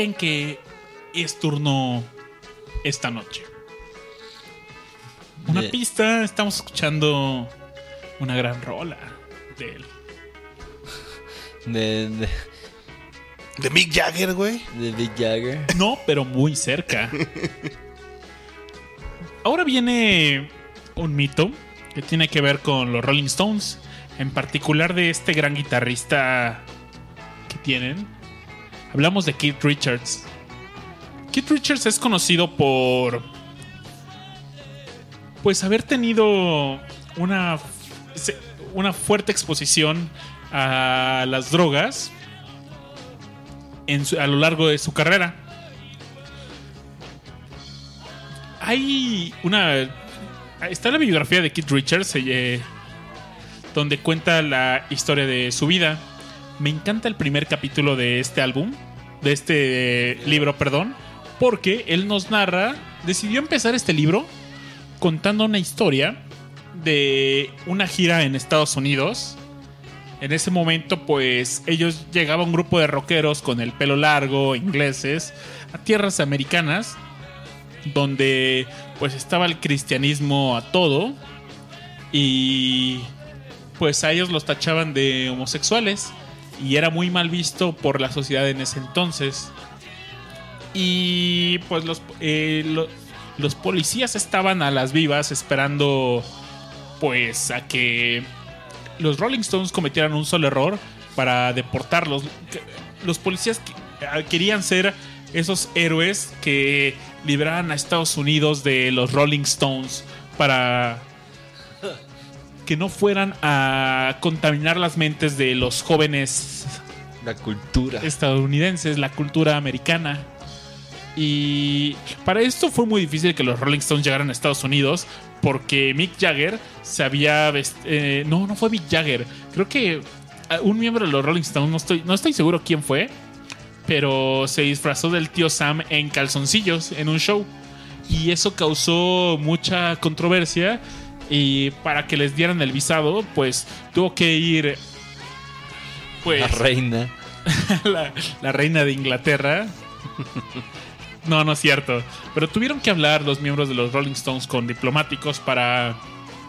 Creen que es turno esta noche? Una pista, estamos escuchando una gran rola de él. De, de, De Mick Jagger, güey. de Big Jagger. No, pero muy cerca. Ahora viene un mito que tiene que ver con los Rolling Stones, en particular de este gran guitarrista que tienen. Hablamos de Keith Richards. Keith Richards es conocido por pues haber tenido una una fuerte exposición a las drogas a lo largo de su carrera. hay una. Está la biografía de Keith Richards, eh, donde cuenta la historia de su vida. Me encanta el primer capítulo de este álbum, de este eh, libro, perdón, porque él nos narra. Decidió empezar este libro contando una historia de una gira en Estados Unidos. En ese momento, pues ellos llegaba un grupo de rockeros con el pelo largo, ingleses, a tierras americanas, donde pues estaba el cristianismo a todo y pues a ellos los tachaban de homosexuales y era muy mal visto por la sociedad en ese entonces. Y pues los, eh, lo- los policías estaban a las vivas esperando pues a que los Rolling Stones cometieran un solo error para deportarlos. Los policías eh, querían ser esos héroes que libraran a Estados Unidos de los Rolling Stones para que no fueran a contaminar las mentes de los jóvenes La cultura. estadounidenses, la cultura americana. Y para esto fue muy difícil que los Rolling Stones llegaran a Estados Unidos porque Mick Jagger se había eh, no, no fue Mick Jagger. Creo que un miembro de los Rolling Stones, no estoy, no estoy seguro quién fue, pero se disfrazó del tío Sam en calzoncillos en un show. Y eso causó mucha controversia. Y para que les dieran el visado, pues tuvo que ir. Pues La reina. la, la reina de Inglaterra. No, no es cierto. Pero tuvieron que hablar los miembros de los Rolling Stones con diplomáticos para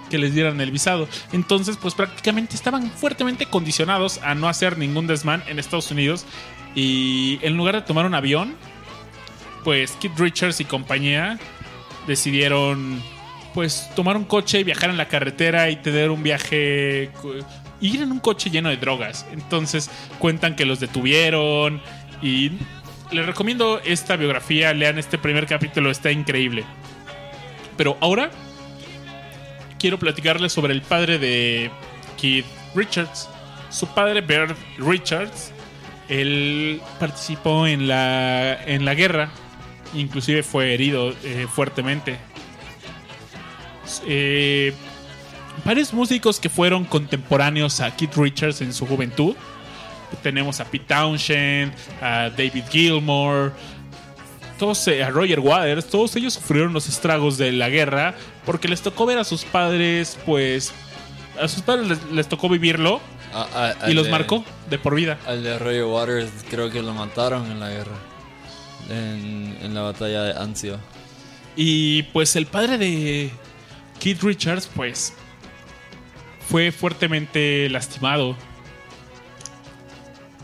que les dieran el visado. Entonces, pues prácticamente estaban fuertemente condicionados a no hacer ningún desmán en Estados Unidos. Y en lugar de tomar un avión, pues Keith Richards y compañía decidieron pues tomar un coche y viajar en la carretera y tener un viaje ir en un coche lleno de drogas. Entonces cuentan que los detuvieron y les recomiendo esta biografía, lean este primer capítulo, está increíble. Pero ahora quiero platicarles sobre el padre de Keith Richards. Su padre, Bert Richards, él participó en la, en la guerra, inclusive fue herido eh, fuertemente. Eh, varios músicos que fueron contemporáneos a Keith Richards en su juventud. Tenemos a Pete Townshend, a David Gilmour, todos, eh, a Roger Waters, todos ellos sufrieron los estragos de la guerra porque les tocó ver a sus padres, pues a sus padres les, les tocó vivirlo A- a- y los de- marcó de por vida. Al de Roger Waters creo que lo mataron en la guerra. En, en la batalla de Anzio. Y pues el padre de Keith Richards, pues, fue fuertemente lastimado.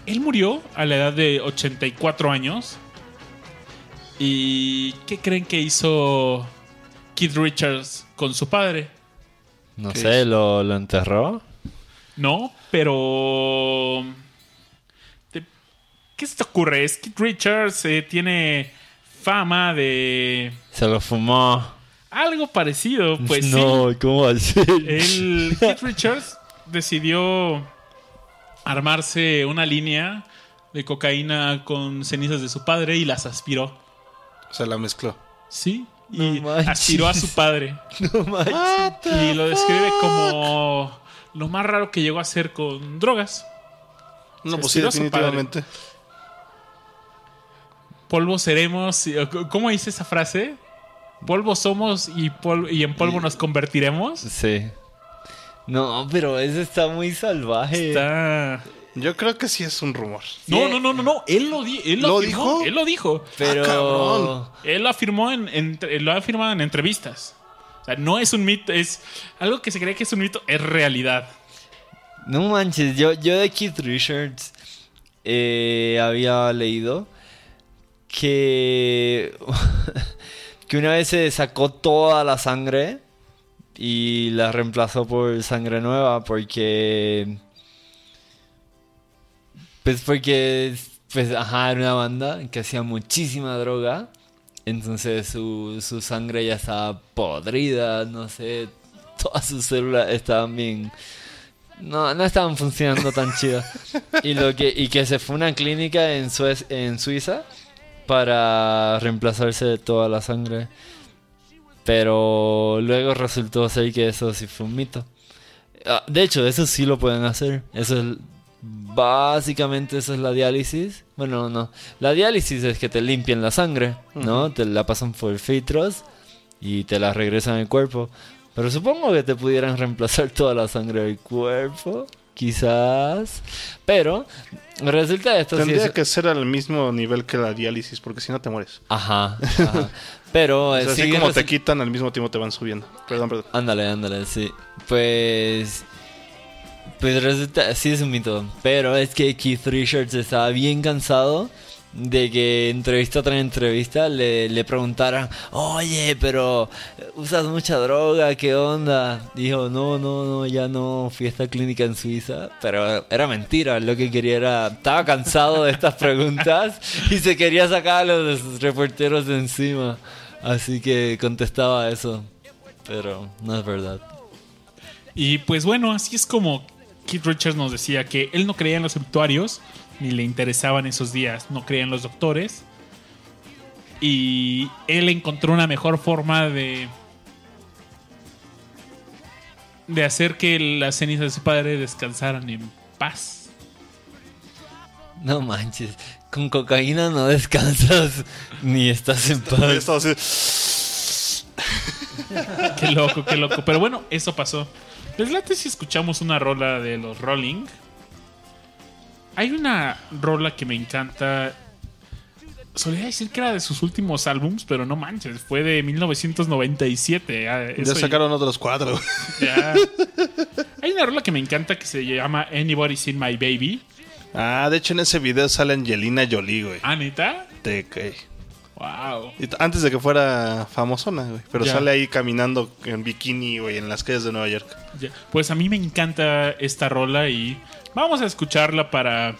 Él murió a la edad de 84 años. ¿Y qué creen que hizo Keith Richards con su padre? No ¿Qué sé? ¿lo, lo enterró? No, pero... ¿Qué se te ocurre? Es Keith Richards eh, tiene fama de Se lo fumó. Algo parecido. Pues sí. no, ¿cómo va a ser? El Keith Richards decidió armarse una línea de cocaína con cenizas de su padre y las aspiró. Se la mezcló. Sí, y aspiró a su padre. No manches. Y lo describe como lo más raro que llegó a hacer con drogas. No, Se pues sí, definitivamente. Polvo seremos. y- ¿Cómo dice esa frase? Polvo somos y, pol- y en polvo nos convertiremos. Sí. No, pero ese está muy salvaje. Está... Yo creo que sí es un rumor. No, no, no, no, no. Él lo, di- él lo, ¿Lo afirmó, dijo? Él lo dijo. Pero. Ah, cabrón. Él lo afirmó en, en- lo ha afirmado en entrevistas. O sea, no es un mito, es algo que se cree que es un mito, es realidad. No manches, yo, yo de Keith Richards eh, había leído que, que una vez se sacó toda la sangre y la reemplazó por sangre nueva porque... Pues porque, pues, ajá, era una banda que hacía muchísima droga. Entonces su, su sangre ya estaba podrida, no sé, todas sus células estaban bien... No, no estaban funcionando tan chido. Y, lo que, y que se fue a una clínica en, Suez- en Suiza para reemplazarse de toda la sangre. Pero luego resultó ser que eso sí fue un mito. Ah, De hecho, eso sí lo pueden hacer. Eso es básicamente eso es la diálisis. Bueno, no. La diálisis es que te limpian la sangre, ¿no? Te la pasan por filtros y te la regresan al cuerpo. Pero supongo que te pudieran reemplazar toda la sangre del cuerpo, quizás. Pero resulta esto sí Tendría es- que ser al mismo nivel que la diálisis, porque si no te mueres. Ajá, ajá. Pero O eh, sea, así sí como te quitan, al mismo tiempo te van subiendo. Perdón, perdón. Ándale, ándale, sí. Pues. Pues resulta, sí es un mito. Pero es que Keith Richards estaba bien cansado de que entrevista tras entrevista le, le preguntaran, oye, pero usas mucha droga, ¿qué onda? Dijo, no, no, no, ya no fui a esta clínica en Suiza. Pero era mentira, lo que quería era, estaba cansado de estas preguntas y se quería sacar a los reporteros de encima. Así que contestaba eso. Pero no es verdad. Y pues bueno, así es como Keith Richards nos decía que él no creía en los obituarios, ni le interesaban esos días, no creía en los doctores. Y él encontró una mejor forma de. de hacer que las cenizas de su padre descansaran en paz. No manches, con cocaína no descansas ni estás en paz. Qué loco, qué loco. Pero bueno, eso pasó. ¿Les late si escuchamos una rola de los Rolling? Hay una rola que me encanta. Solía decir que era de sus últimos álbums, pero no manches, fue de 1997. ah, Ya eso sacaron otros cuatro. ya- Hay una rola que me encanta que se llama Anybody Seen My Baby. Ah, de hecho en ese video sale Angelina Jolie, güey. Ah, neta. Te cae. Wow. Y Antes de que fuera famosona, güey. Pero Ya. sale ahí caminando en bikini, güey, en las calles de Nueva York. Ya. Pues a mí me encanta esta rola y vamos a escucharla para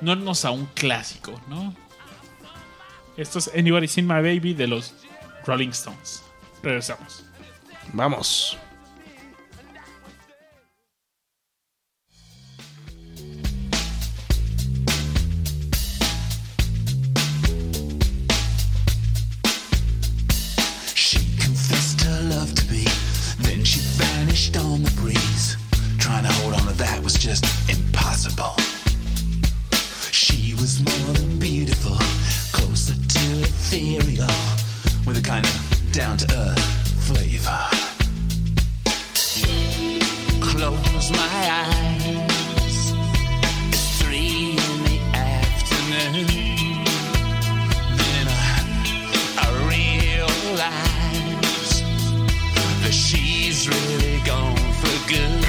no irnos a un clásico, ¿no? Esto es Anybody Seen My Baby de los Rolling Stones. Regresamos. Vamos. She confessed her love to me, then she vanished on the breeze. Trying to hold on to that was just impossible. She was more than beautiful, closer to ethereal, with a kind of down to earth flavor. Close my eyes. It's three in the afternoon. Then I I realize that she's really gone for good.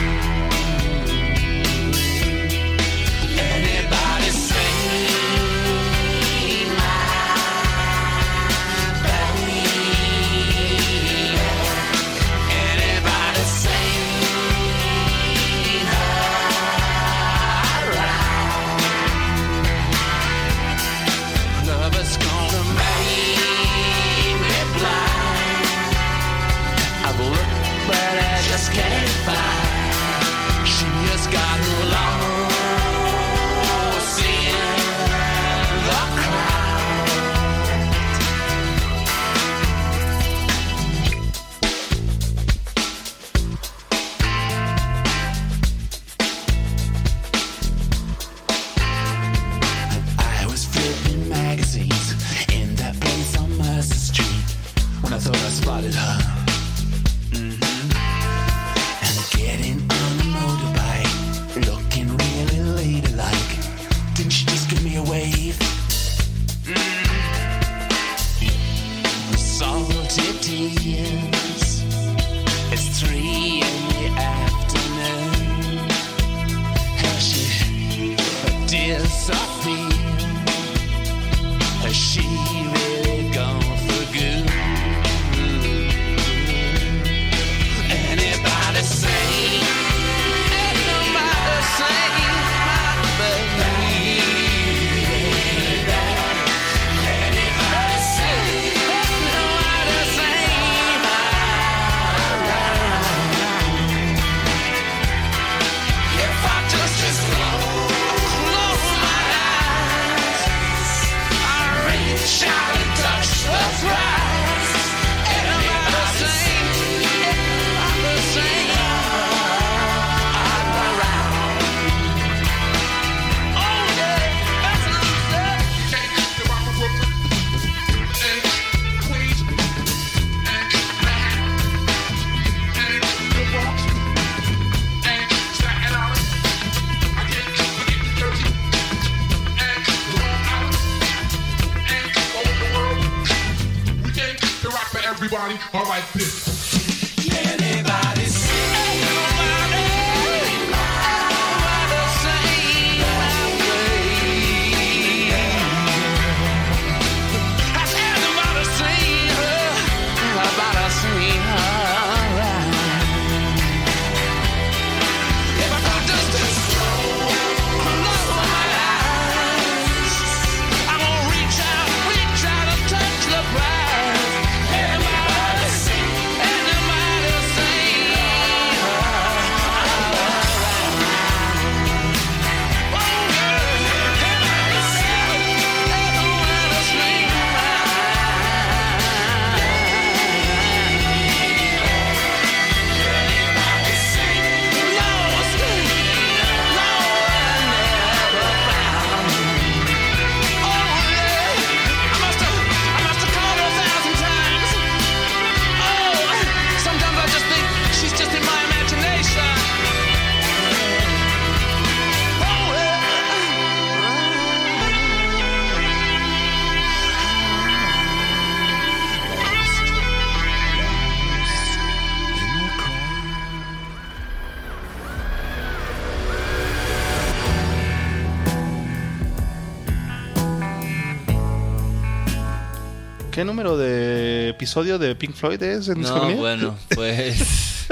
Episodio de Pink Floyd es en No, bueno, pues.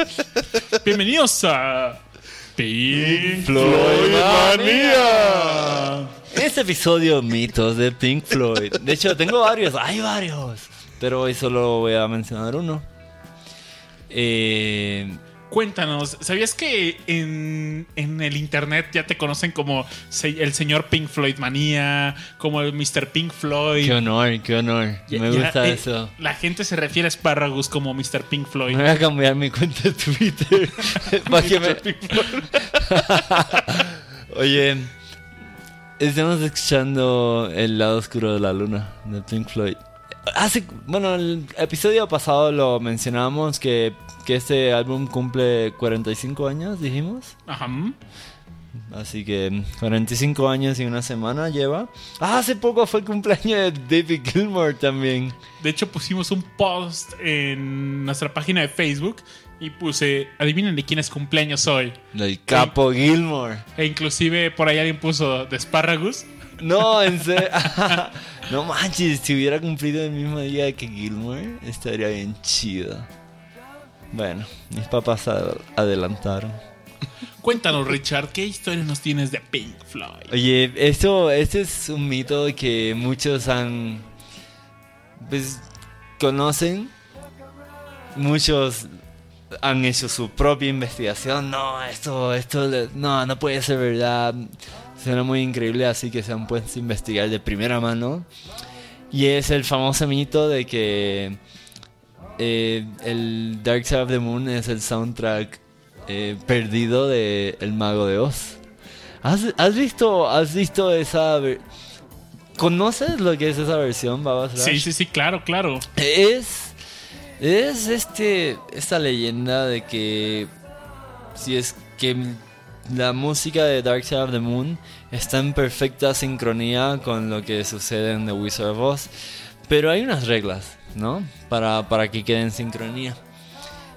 Bienvenidos a Pink Floydmanía. Este episodio mitos de Pink Floyd. De hecho, tengo varios, hay varios. Pero hoy solo voy a mencionar uno. Eh, Cuéntanos, ¿sabías que en, en el internet ya te conocen como el señor Pink Floyd Manía, como el Mr. Pink Floyd? qué honor, qué honor. Ya- Me ya, gusta eh, eso. La gente se refiere a Sparragus como Mr. Pink Floyd. Me voy a cambiar mi cuenta de Twitter. para que me... Oye, estamos escuchando El lado oscuro de la luna de Pink Floyd. Hace, bueno, el episodio pasado lo mencionamos que, que este álbum cumple 45 años, dijimos. Ajá. Así que 45 años y una semana lleva. Ah, hace poco fue el cumpleaños de David Gilmour también. De hecho, pusimos un post en nuestra página de Facebook y puse, adivinen de quién es cumpleaños hoy. El capo Gilmour. E inclusive por ahí alguien puso de Sparragus. No, en serio. no manches, si hubiera cumplido el mismo día que Gilmour, estaría bien chido. Bueno, mis papás ad- adelantaron. Cuéntanos, Richard, ¿qué historia nos tienes de Pink Floyd? Oye, esto, este es un mito que muchos han. Pues conocen. Muchos han hecho su propia investigación. No, esto, esto, no, no puede ser verdad. Suena muy increíble, así que se han puesto a investigar de primera mano. Y es el famoso mito de que eh, el Dark Side of the Moon es el soundtrack eh, perdido de El Mago de Oz. ¿Has, has visto, has visto esa... ¿Conoces lo que es esa versión, Babas Sí, Rush? sí, sí, claro, claro. Es. Es este. Esta leyenda de que. Si es que la música de Dark Side of the Moon está en perfecta sincronía con lo que sucede en The Wizard of Oz. Pero hay unas reglas, ¿no? Para, para que quede en sincronía.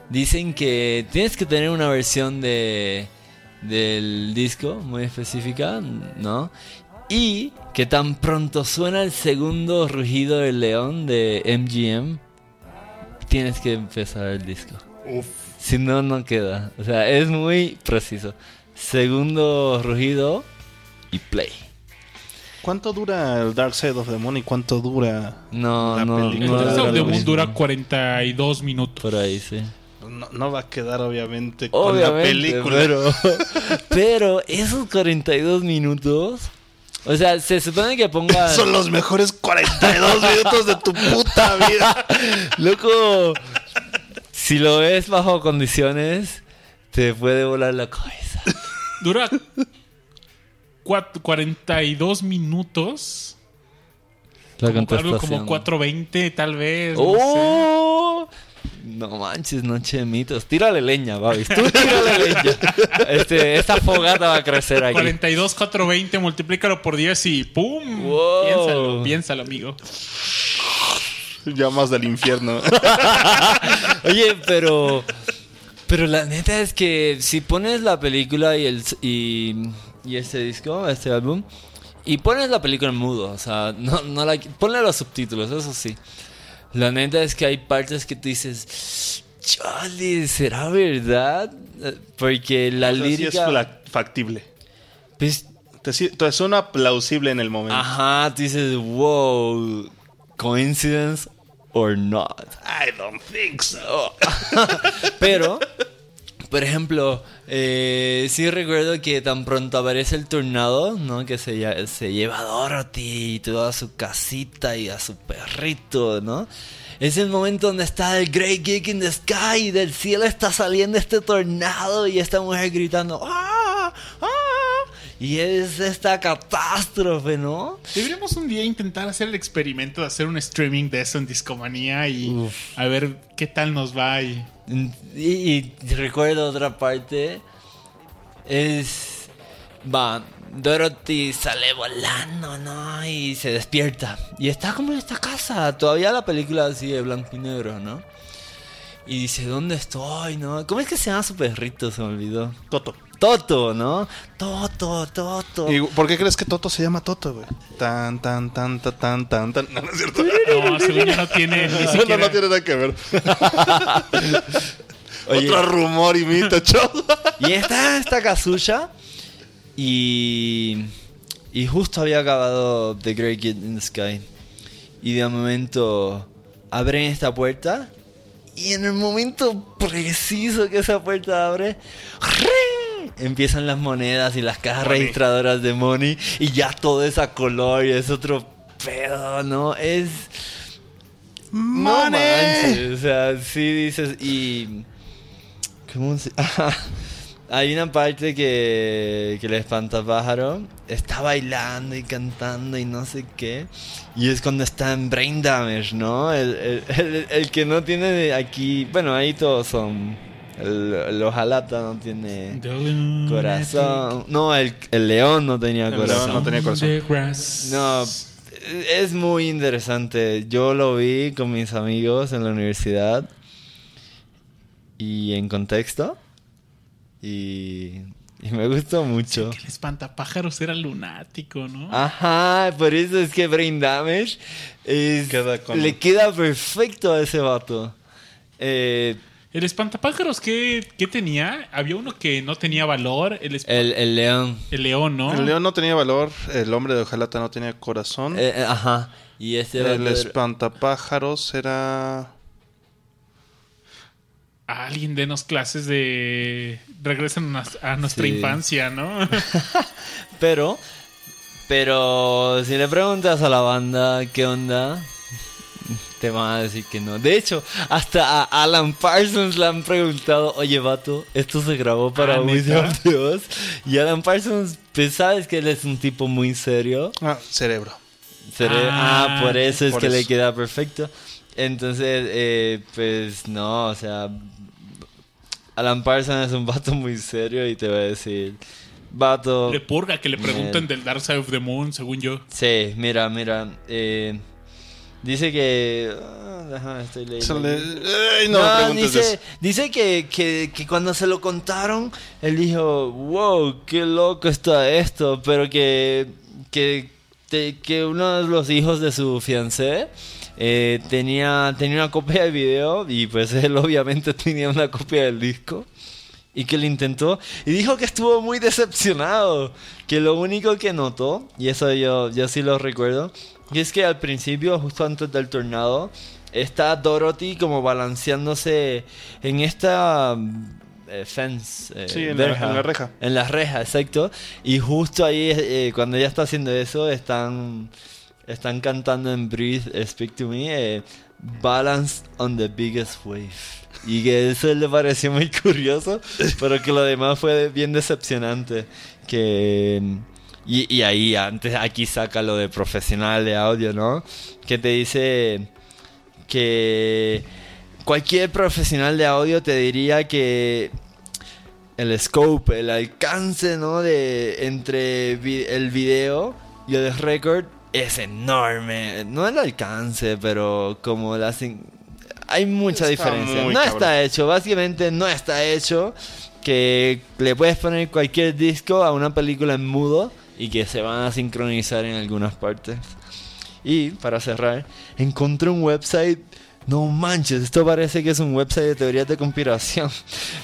Dicen que tienes que tener una versión de del disco muy específica, ¿no? Y que tan pronto suena el segundo rugido del león de MGM, tienes que empezar el disco. Si no, no queda. O sea, es muy preciso. Segundo rugido y play. ¿Cuánto dura el Dark Side of the Moon y cuánto dura? No, La no, película. El no Dark dura Side of the Moon dura 42 minutos. Por ahí, sí. No, no va a quedar obviamente con la película. pero, pero esos 42 minutos... O sea, se supone que ponga... Son los mejores 42 minutos de tu puta vida. Loco, si lo ves bajo condiciones, te puede volar la cabeza. Dura cuat- 42 minutos. La Como, algo como 4.20 tal vez. no sé. ¡Oh! No manches, noche de mitos. Tírale leña, Babis. Tú tírale leña. Este, esta fogata va a crecer aquí. 42, 420, multiplícalo por 10 y ¡pum! Wow. Piénsalo, piénsalo, amigo. Llamas del infierno. Oye, pero. Pero la neta es que si pones la película y el y, y este disco, este álbum, y pones la película en mudo, o sea, no, no la, ponle los subtítulos, eso sí. La neta es que hay partes que tú dices, Charlie, ¿será verdad? Porque la O sea, sí es lírica. factible. pues, Te, te suena plausible en el momento. ajá, tú dices, wow, coincidence or not. I don't think so. Pero, por ejemplo, eh, sí recuerdo que tan pronto aparece el tornado, ¿no? Que se, se lleva a Dorothy y toda su casita y a su perrito, ¿no? Es el momento donde está el Great Geek in the Sky y del cielo está saliendo este tornado y esta mujer gritando ¡Ah! Y es esta catástrofe, ¿no? Deberíamos un día intentar hacer el experimento de hacer un streaming de eso en Discomanía y a ver qué tal nos va. Y... Y, y recuerdo otra parte. Es. Va. Dorothy sale volando, ¿no? Y se despierta. Y está como en esta casa. Todavía la película así de blanco y negro, ¿no? Y dice, ¿dónde estoy, no? ¿Cómo es que se llama su perrito? Se me olvidó. Toto. Toto, ¿no? Toto, Toto. ¿Y por qué crees que Toto se llama Toto, güey? Tan, tan, tan, tan, tan, tan, tan. No, no es cierto. No, según yo no tiene ni No, siquiera... no tiene nada que ver. Oye. Otro rumor imita, chavo. Y está esta casucha. Y. Y justo había acabado The Great Kid in the Sky. Y de momento abren esta puerta. Y en el momento preciso que esa puerta abre. ¡ring! Empiezan las monedas y las cajas Money. registradoras de Money. Y ya todo es a color y es otro pedo, ¿no? Es. No ¡Money! manches, o sea, sí dices y ¿cómo se? Hay una parte que, que el espantapájaro está bailando y cantando y no sé qué. Y es cuando está en brain damage, ¿no? El, el- el- el que no tiene aquí. Bueno, ahí todos son. El, hojalata no tiene corazón. No, el, el león no tenía corazón. no tenía corazón. No, es muy interesante. Yo lo vi con mis amigos en la universidad y en contexto y, y me gustó mucho. Que el espantapájaros era lunático, ¿no? Ajá, por eso es que Brain Damage es- Queda le queda perfecto a ese vato. Eh, El espantapájaros, ¿qué, qué tenía? Había uno que no tenía valor, el, el, el león. el león, ¿no? El león no tenía valor, el hombre de hojalata no tenía corazón. Eh, eh, ajá. Y el vato era- espantapájaros era... Alguien denos clases de... Regresan a, nuestra Sí. infancia, ¿no? Pero, pero si le preguntas a la banda qué onda, te van a decir que no. De hecho, hasta a Alan Parsons le han preguntado, oye vato, esto se grabó para Ah, Wizard ¿neta? of the Oz?". Y Alan Parsons, pues sabes que él es un tipo muy serio. Ah, cerebro. Cere- Ah, ah, por eso es por que le queda perfecto. Entonces, eh, pues no, o sea, Alan Parsons es un vato muy serio y te va a decir, vato... Le purga que le pregunten del Dark Side of the Moon, según yo. Sí, mira, mira. eh, dice que. ah, estoy leyendo. Aquí. Ay, no, No, dice, dice que, que, que cuando se lo contaron, él dijo, wow, qué loco está esto, pero que, que, que uno de los hijos de su fiancé eh, tenía, tenía una copia de video y pues él obviamente tenía una copia del disco. Y que lo intentó y dijo que estuvo muy decepcionado. Que lo único que notó, y eso yo, yo sí lo recuerdo, y es que al principio, justo antes del tornado, está Dorothy como balanceándose en esta eh, fence. eh, Sí, en la- en la reja. En la reja, exacto. Y justo ahí, eh, cuando ella está haciendo eso, están, están cantando en Breathe, Speak to Me, Balance on the Biggest Wave. Y que eso le pareció muy curioso, pero que lo demás fue bien decepcionante. Que. Y, y ahí, antes, aquí saca lo de profesional de audio, ¿no? Que te dice que cualquier profesional de audio te diría que el scope, el alcance, ¿no? De entre vi- el video y el record es enorme. No el alcance, pero como la... Hay mucha Está diferencia. No cabrón. está hecho, básicamente no está hecho que le puedes poner cualquier disco a una película en mudo y que se van a sincronizar en algunas partes. Y para cerrar, encontré un website. No manches, esto parece que es un website de teorías de conspiración.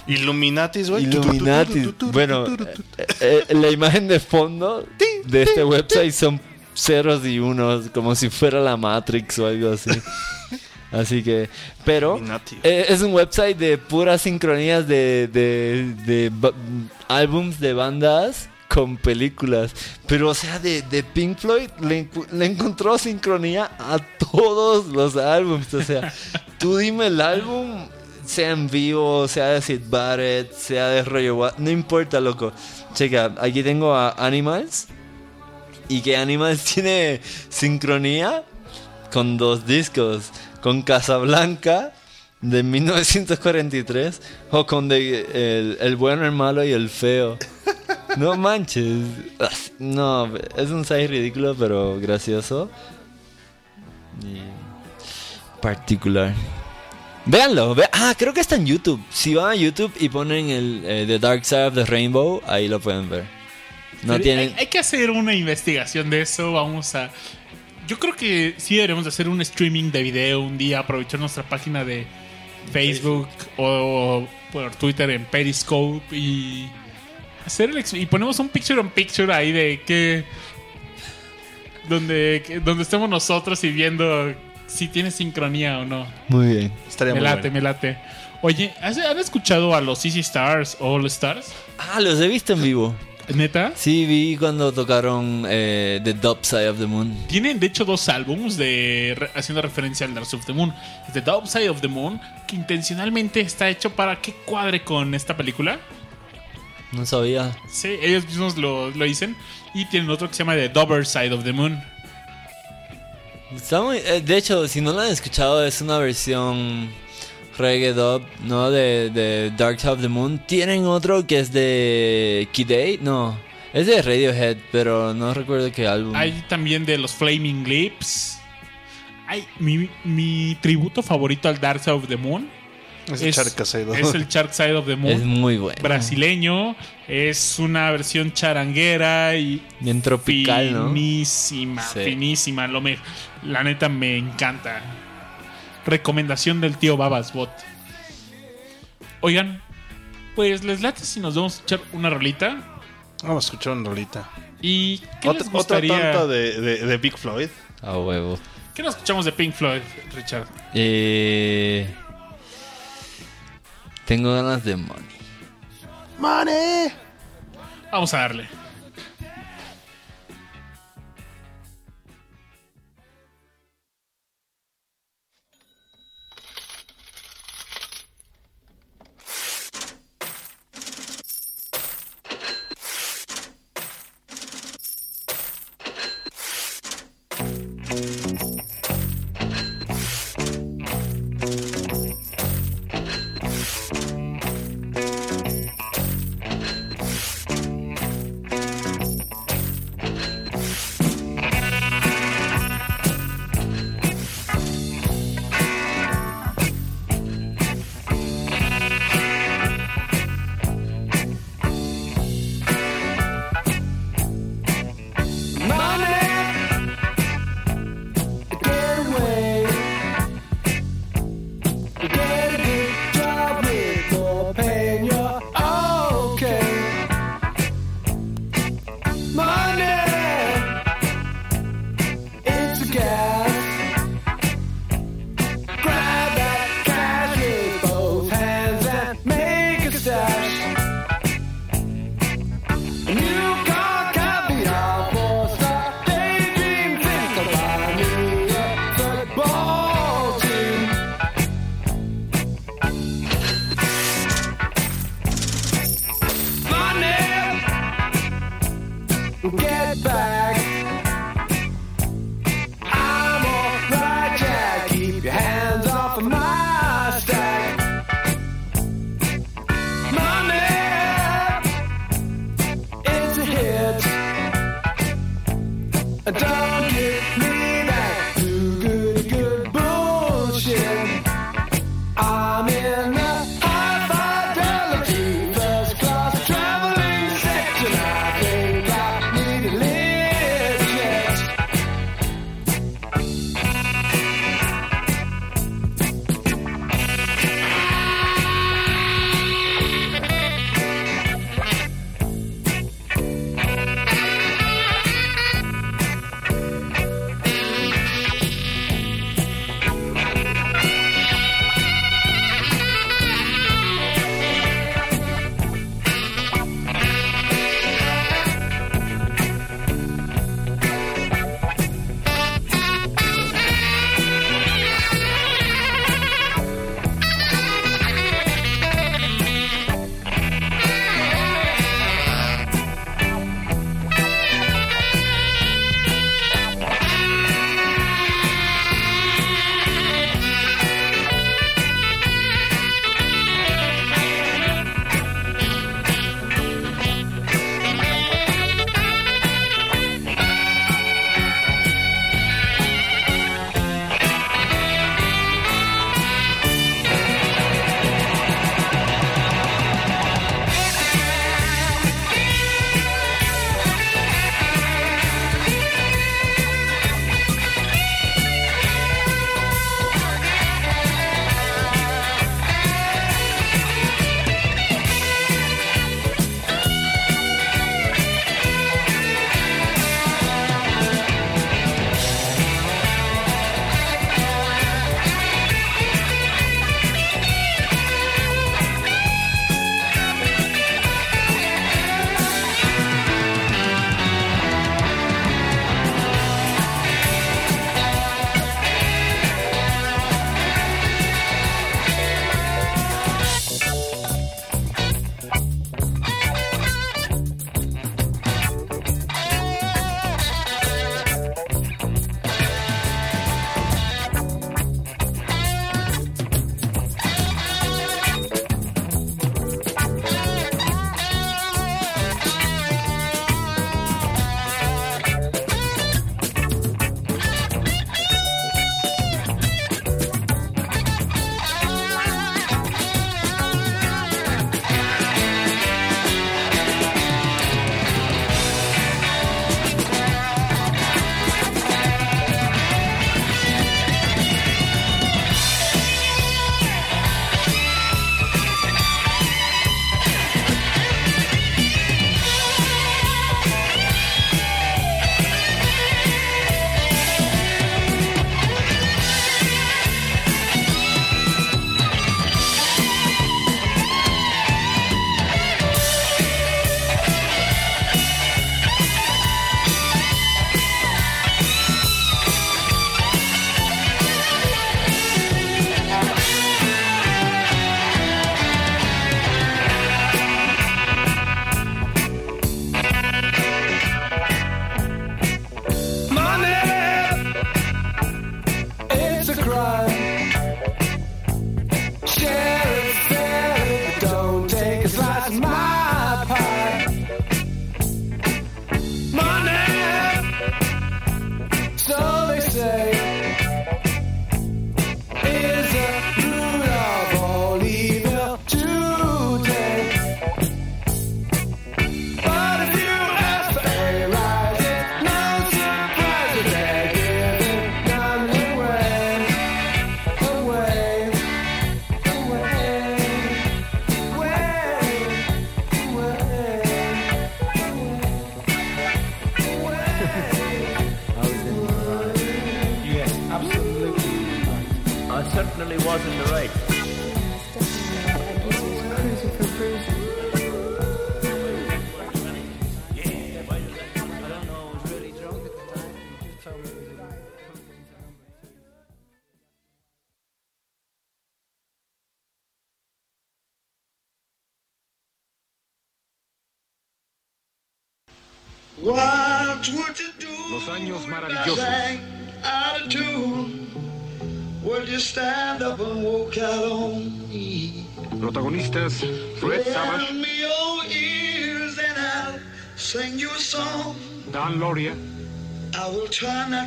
Illuminatis, güey. Illuminati. Bueno, eh, eh, la imagen de fondo de este website son ceros y unos, como si fuera la Matrix o algo así. Así que, pero eh, es un website de puras sincronías de, de, de ba- álbums de bandas con películas. Pero, o sea, de, de Pink Floyd le, le encontró sincronía a todos los álbums. O sea, tú dime el álbum, sea en vivo, sea de Sid Barrett, sea de Watt, no importa, loco. Checa, aquí tengo a Animals. Y que Animals tiene sincronía con dos discos, con Casablanca de 1943 o con de- el, el bueno, el malo y el feo. No manches. No, es un size ridículo, pero gracioso. Y particular. Véanlo, ve- ah, creo que está en YouTube. Si van a YouTube y ponen el eh, The Dark Side of the Rainbow, ahí lo pueden ver. No Pero tienen. hay, hay que hacer una investigación de eso. Vamos a. Yo creo que sí deberíamos de hacer un streaming de video un día, aprovechar nuestra página de Facebook o por Twitter en Periscope y hacer el y ponemos un picture on picture ahí de que donde que- donde estemos nosotros y viendo si tiene sincronía o no. Muy bien. Estaría Me muy late, bueno. me late. Oye, ¿has- ¿han escuchado a los Easy Stars All Stars? Ah, los he visto en vivo. ¿Neta? Sí, vi cuando tocaron eh, The Dub Side of the Moon. Tienen de hecho dos álbumes de re- haciendo referencia al Dark Side of the Moon. The Dark Side of the Moon, que intencionalmente está hecho para que cuadre con esta película. No sabía. Sí, ellos mismos lo, lo dicen. Y tienen otro que se llama The Double Side of the Moon. Está muy- eh, de hecho, si no lo han escuchado, es una versión reggae dub, ¿no? De, de Dark Side of the Moon. Tienen otro que es de Kid A, no. Es de Radiohead, pero no recuerdo qué álbum. Hay también de los Flaming Lips. Hay mi, mi tributo favorito al Dark Side of the Moon. Es el Charcaseido. es el Shark Side of the Moon. es muy bueno. brasileño. Es una versión charanguera y Bien tropical, ¿no? finísima, Sí. finísima. Lo me, la neta me encanta. Recomendación del tío Babas Bot. Oigan, pues les late si nos vamos a echar una rolita. Vamos a escuchar una rolita. ¿Y qué Otra, les otra gustaría? tonta de, de, de Big Floyd. A huevo. ¿Qué nos escuchamos de Pink Floyd, Richard? Eh, tengo ganas de money. ¡Money! Vamos a darle.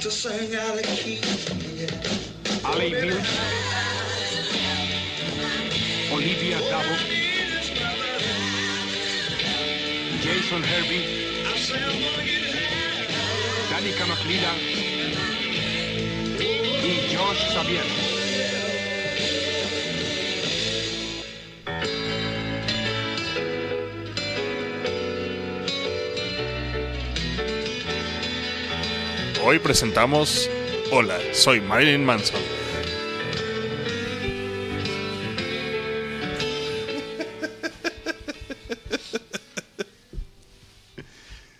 To sing Hoy presentamos Hola, soy Marilyn Manson.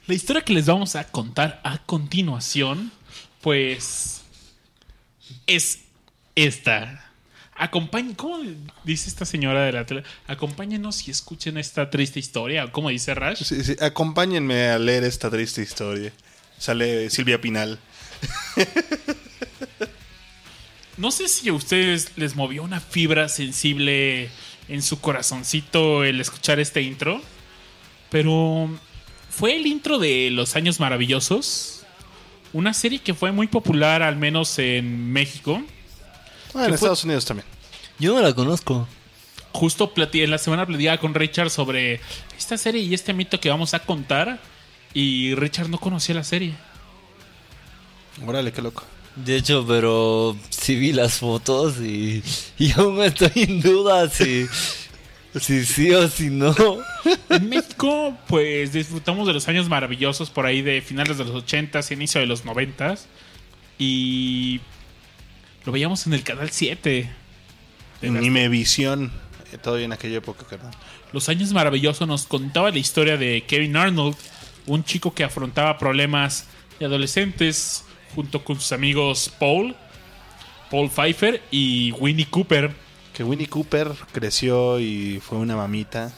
La historia que les vamos a contar a continuación, pues es esta. Acompañen, ¿cómo dice esta señora de la tele? Acompáñenos y escuchen esta triste historia. ¿Cómo dice Rash? Sí, sí, acompáñenme a leer esta triste historia. Sale Silvia Pinal. No sé si a ustedes les movió una fibra sensible en su corazoncito el escuchar este intro, pero fue el intro de Los Años Maravillosos, una serie que fue muy popular al menos en México. Ah, en. Estados Unidos también. Yo no la conozco. Justo en la semana platicaba con Richard sobre esta serie y este mito que vamos a contar y Richard no conocía la serie. Órale, qué loco. De hecho, pero sí vi las fotos y, y aún estoy en duda si, si sí o si no. En México, pues disfrutamos de los años maravillosos por ahí de finales de los 80s, inicio de los 90s. Y lo veíamos en el canal 7. De las- Nimevisión. Eh, todavía en aquella época, carnal. Los años maravillosos nos contaba la historia de Kevin Arnold, un chico que afrontaba problemas de adolescentes junto con sus amigos Paul, Paul Pfeiffer y Winnie Cooper. Que Winnie Cooper creció y fue una mamita.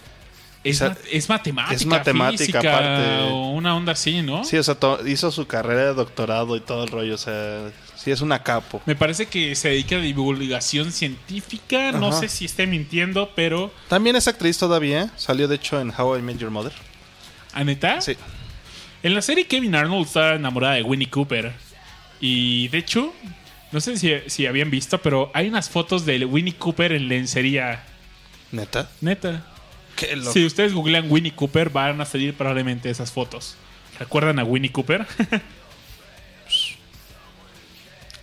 Es, ma- es matemática, es matemática física, aparte. o una onda así, ¿no? Sí, o sea, hizo su carrera de doctorado y todo el rollo. O sea, sí es una capo. Me parece que se dedica a divulgación científica. No sé si esté mintiendo, pero. También es actriz todavía. Salió, de hecho, en How I Met Your Mother. ¿Aneta? Sí. En la serie Kevin Arnold está enamorada de Winnie Cooper. Y de hecho, no sé si, si habían visto, pero hay unas fotos de Winnie Cooper en lencería. ¿Neta? Neta. Qué loco. Si ustedes googlean Winnie Cooper, van a salir probablemente esas fotos. ¿Recuerdan a Winnie Cooper?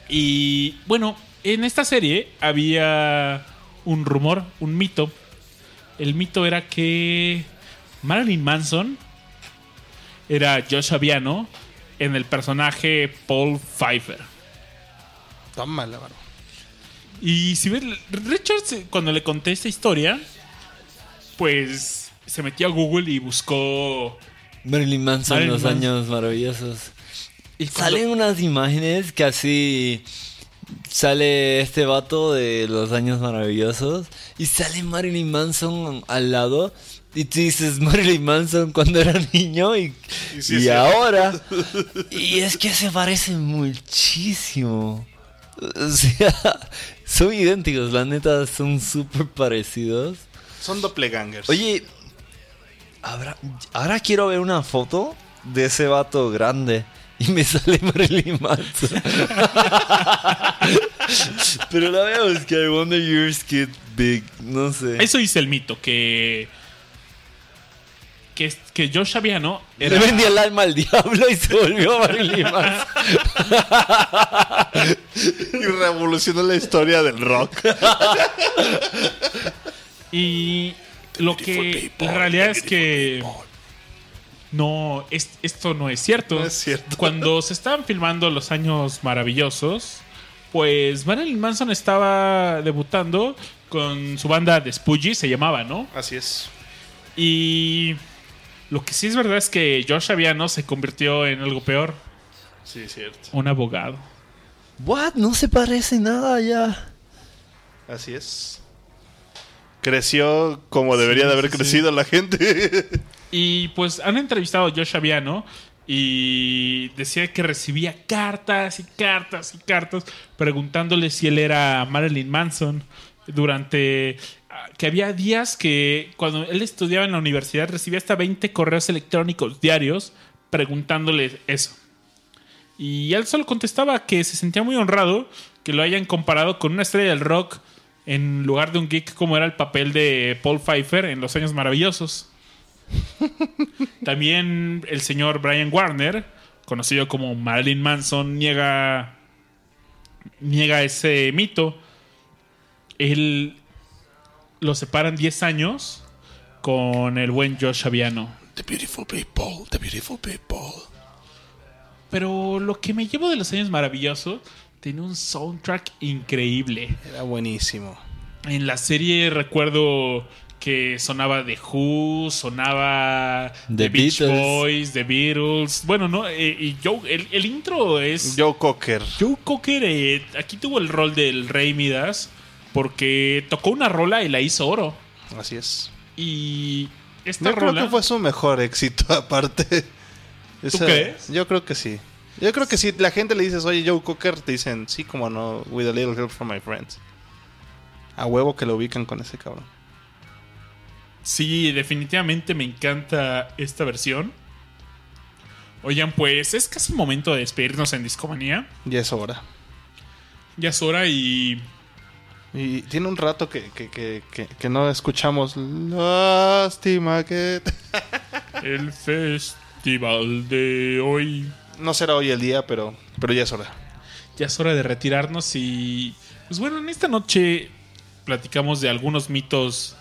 y bueno, en esta serie había un rumor, un mito. El mito era que Marilyn Manson era Josh Aviano en el personaje Paul Pfeiffer. Tómala, baro. Y si ves, Richard, se- cuando le conté esta historia, pues se metió a Google y buscó. Marilyn Manson, Marilyn los Manson. años maravillosos. Y cuando- Salen unas imágenes que así sale este vato de los años maravillosos y sale Marilyn Manson al lado y tú dices Marilyn Manson cuando era niño y, Y sí, y sí. ahora y es que se parecen muchísimo o sea son idénticos la neta son súper parecidos Son doppelgangers. oye habrá- ahora quiero ver una foto de ese vato grande y me sale Marilyn Manson. Pero la voy a buscar. I wonder yours get big. No sé. Eso dice el mito, que. Que, que Josh Aviano Le era. vendí el alma al diablo y se volvió Marilyn Manson. Y revolucionó la historia del rock. Y lo que en realidad es que no, es- esto no es cierto. No es cierto. Cuando se estaban filmando los años maravillosos, pues Marilyn Manson estaba debutando con su banda de Spoogie, se llamaba, ¿no? Así es. Y lo que sí es verdad es que Josh Aviano se convirtió en algo peor, Sí, es cierto. un abogado. What? No se parece nada ya. Así es. Creció como debería de haber sí, sí. crecido la gente. Y pues han entrevistado a Josh Aviano y decía que recibía cartas y cartas y cartas preguntándole si él era Marilyn Manson durante que había días que cuando él estudiaba en la universidad recibía hasta 20 correos electrónicos diarios preguntándole eso. Y él solo contestaba que se sentía muy honrado que lo hayan comparado con una estrella del rock en lugar de un geek como era el papel de Paul Pfeiffer en Los Años Maravillosos. También el señor Brian Warner, conocido como Marilyn Manson, niega, niega ese mito. Él lo separan 10 años con el buen Josh Aviano. The beautiful people, the beautiful people. Pero lo que me llevo de los años maravillosos tiene un soundtrack increíble. Era buenísimo. En la serie recuerdo que sonaba The Who, sonaba The The Beach Beatles. Boys, The Beatles. Bueno, no, eh, y Joe, el, el intro es Joe Cocker. Joe Cocker. eh, aquí tuvo el rol del Rey Midas porque tocó una rola y la hizo oro. Así es. Y esta Yo creo rola que fue su mejor éxito, aparte. Esa- crees? Yo creo que sí. Yo creo que si la gente le dices, oye, Joe Cocker, te dicen, sí, como no, with a little help from my friends. A huevo que lo ubican con ese cabrón. Sí, definitivamente me encanta esta versión. Oigan, pues es casi momento de despedirnos en Discomanía. Ya es hora. Ya es hora y Y tiene un rato que, que, que, que, que no escuchamos. Lástima que. el festival de hoy. No será hoy el día, pero, pero ya es hora. Ya es hora de retirarnos y... Pues bueno, en esta noche platicamos de algunos mitos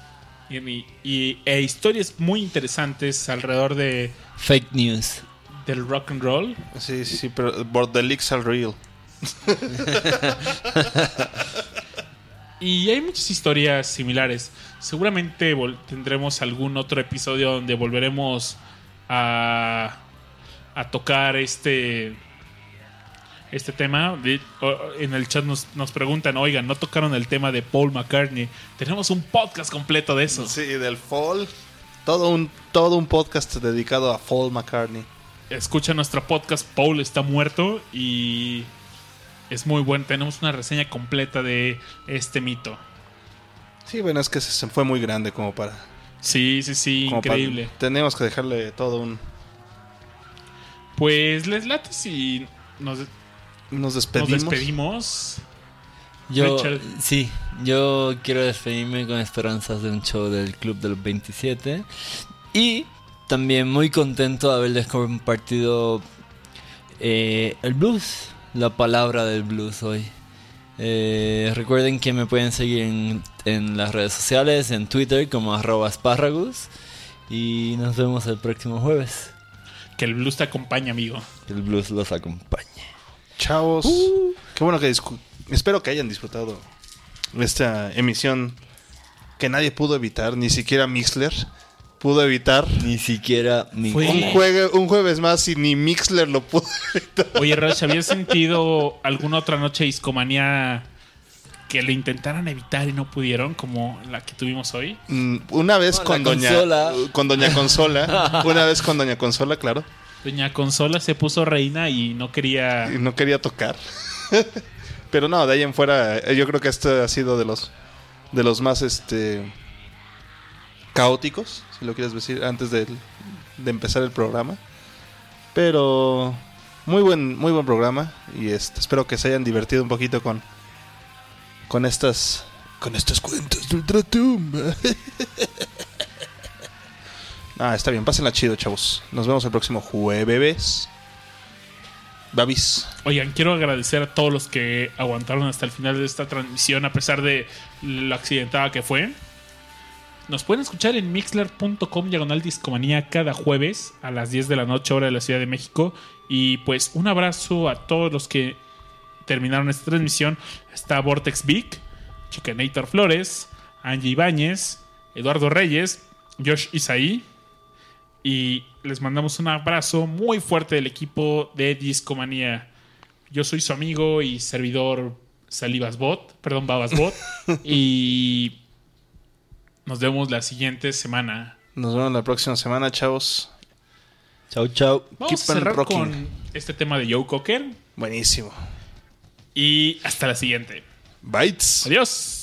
y, y- e historias muy interesantes alrededor de, Fake news. del rock and roll. Sí, sí, sí, pero but the leaks are real. Y hay muchas historias similares. Seguramente tendremos algún otro episodio donde volveremos a, a tocar este este tema. En el chat nos, nos preguntan, oigan, no tocaron el tema de Paul McCartney. Tenemos un podcast completo de eso. Sí, del Fall. Todo un, todo un podcast dedicado a Fall McCartney. Escucha nuestro podcast, Paul está muerto y es muy bueno. Tenemos una reseña completa de este mito. Sí, bueno, es que se, fue muy grande como para. Sí, sí, sí, para- increíble. tenemos que dejarle todo un. Pues les late si nos, Nos nos despedimos. despedimos. Yo, Richard. sí, yo quiero despedirme con esperanzas de un show del Club de los 27. Y también muy contento de haberles compartido eh, el blues, la palabra del blues hoy. Eh, recuerden que me pueden seguir en, en las redes sociales, en Twitter como arroba espárragos. Y nos vemos el próximo jueves. Que el blues te acompañe, amigo. Que el blues los acompañe. Chavos. Qué bueno que espero que hayan disfrutado esta emisión que nadie pudo evitar, ni siquiera Mixler pudo evitar. Ni siquiera mi... Fue- Un, juegue- un jueves más y ni Mixler lo pudo evitar. Oye, Rush, ¿habías sentido alguna otra noche de discomanía que le intentaran evitar y no pudieron, como la que tuvimos hoy? Mm, Una vez Con doña consola. con doña Consola, una vez con doña Consola, claro, Doña Consola se puso reina y no quería. y no quería tocar. Pero no, de ahí en fuera eh, yo creo que este ha sido de los de los más este caóticos, si lo quieres decir, antes de, de empezar el programa. Pero muy buen muy buen programa y este, espero que se hayan divertido un poquito con con estas con estas cuentas de ultratumba. Ah, está bien, pásenla chido, chavos. Nos vemos el próximo jueves. Babis. Oigan, quiero agradecer a todos los que aguantaron hasta el final de esta transmisión, a pesar de lo accidentada que fue. Nos pueden escuchar en mixler.com diagonal discomanía cada jueves a las 10 de la noche, hora de la Ciudad de México. Y pues un abrazo a todos los que terminaron esta transmisión está Vortex Vic, Chickanator Flores, Angie Ibáñez, Eduardo Reyes, Josh Isaí. Y les mandamos un abrazo muy fuerte del equipo de Discomanía. Yo soy su amigo y servidor Salivas Bot, perdón, Babas Bot. y nos vemos la siguiente semana. Nos vemos la próxima semana, chavos. Chau, chau. Vamos Keep a cerrar rocking. con este tema de Joe Cocker. Buenísimo. Y hasta la siguiente. Bites. Adiós.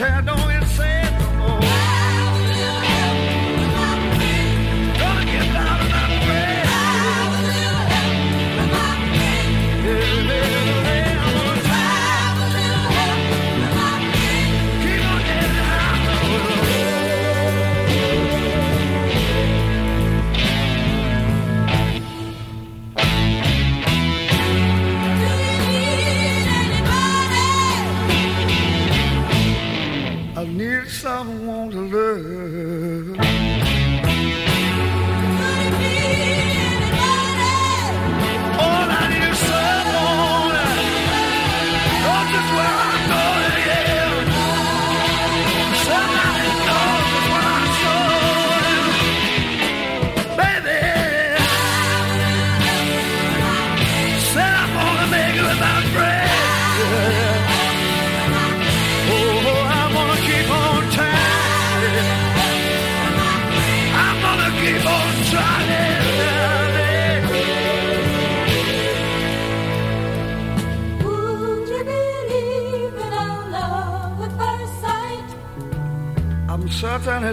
own? I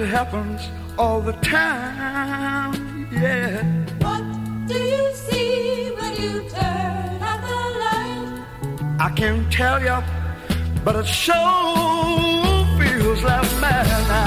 it happens all the time. Yeah. What do you see when you turn out the light? I can't tell you, but it sure feels like madness.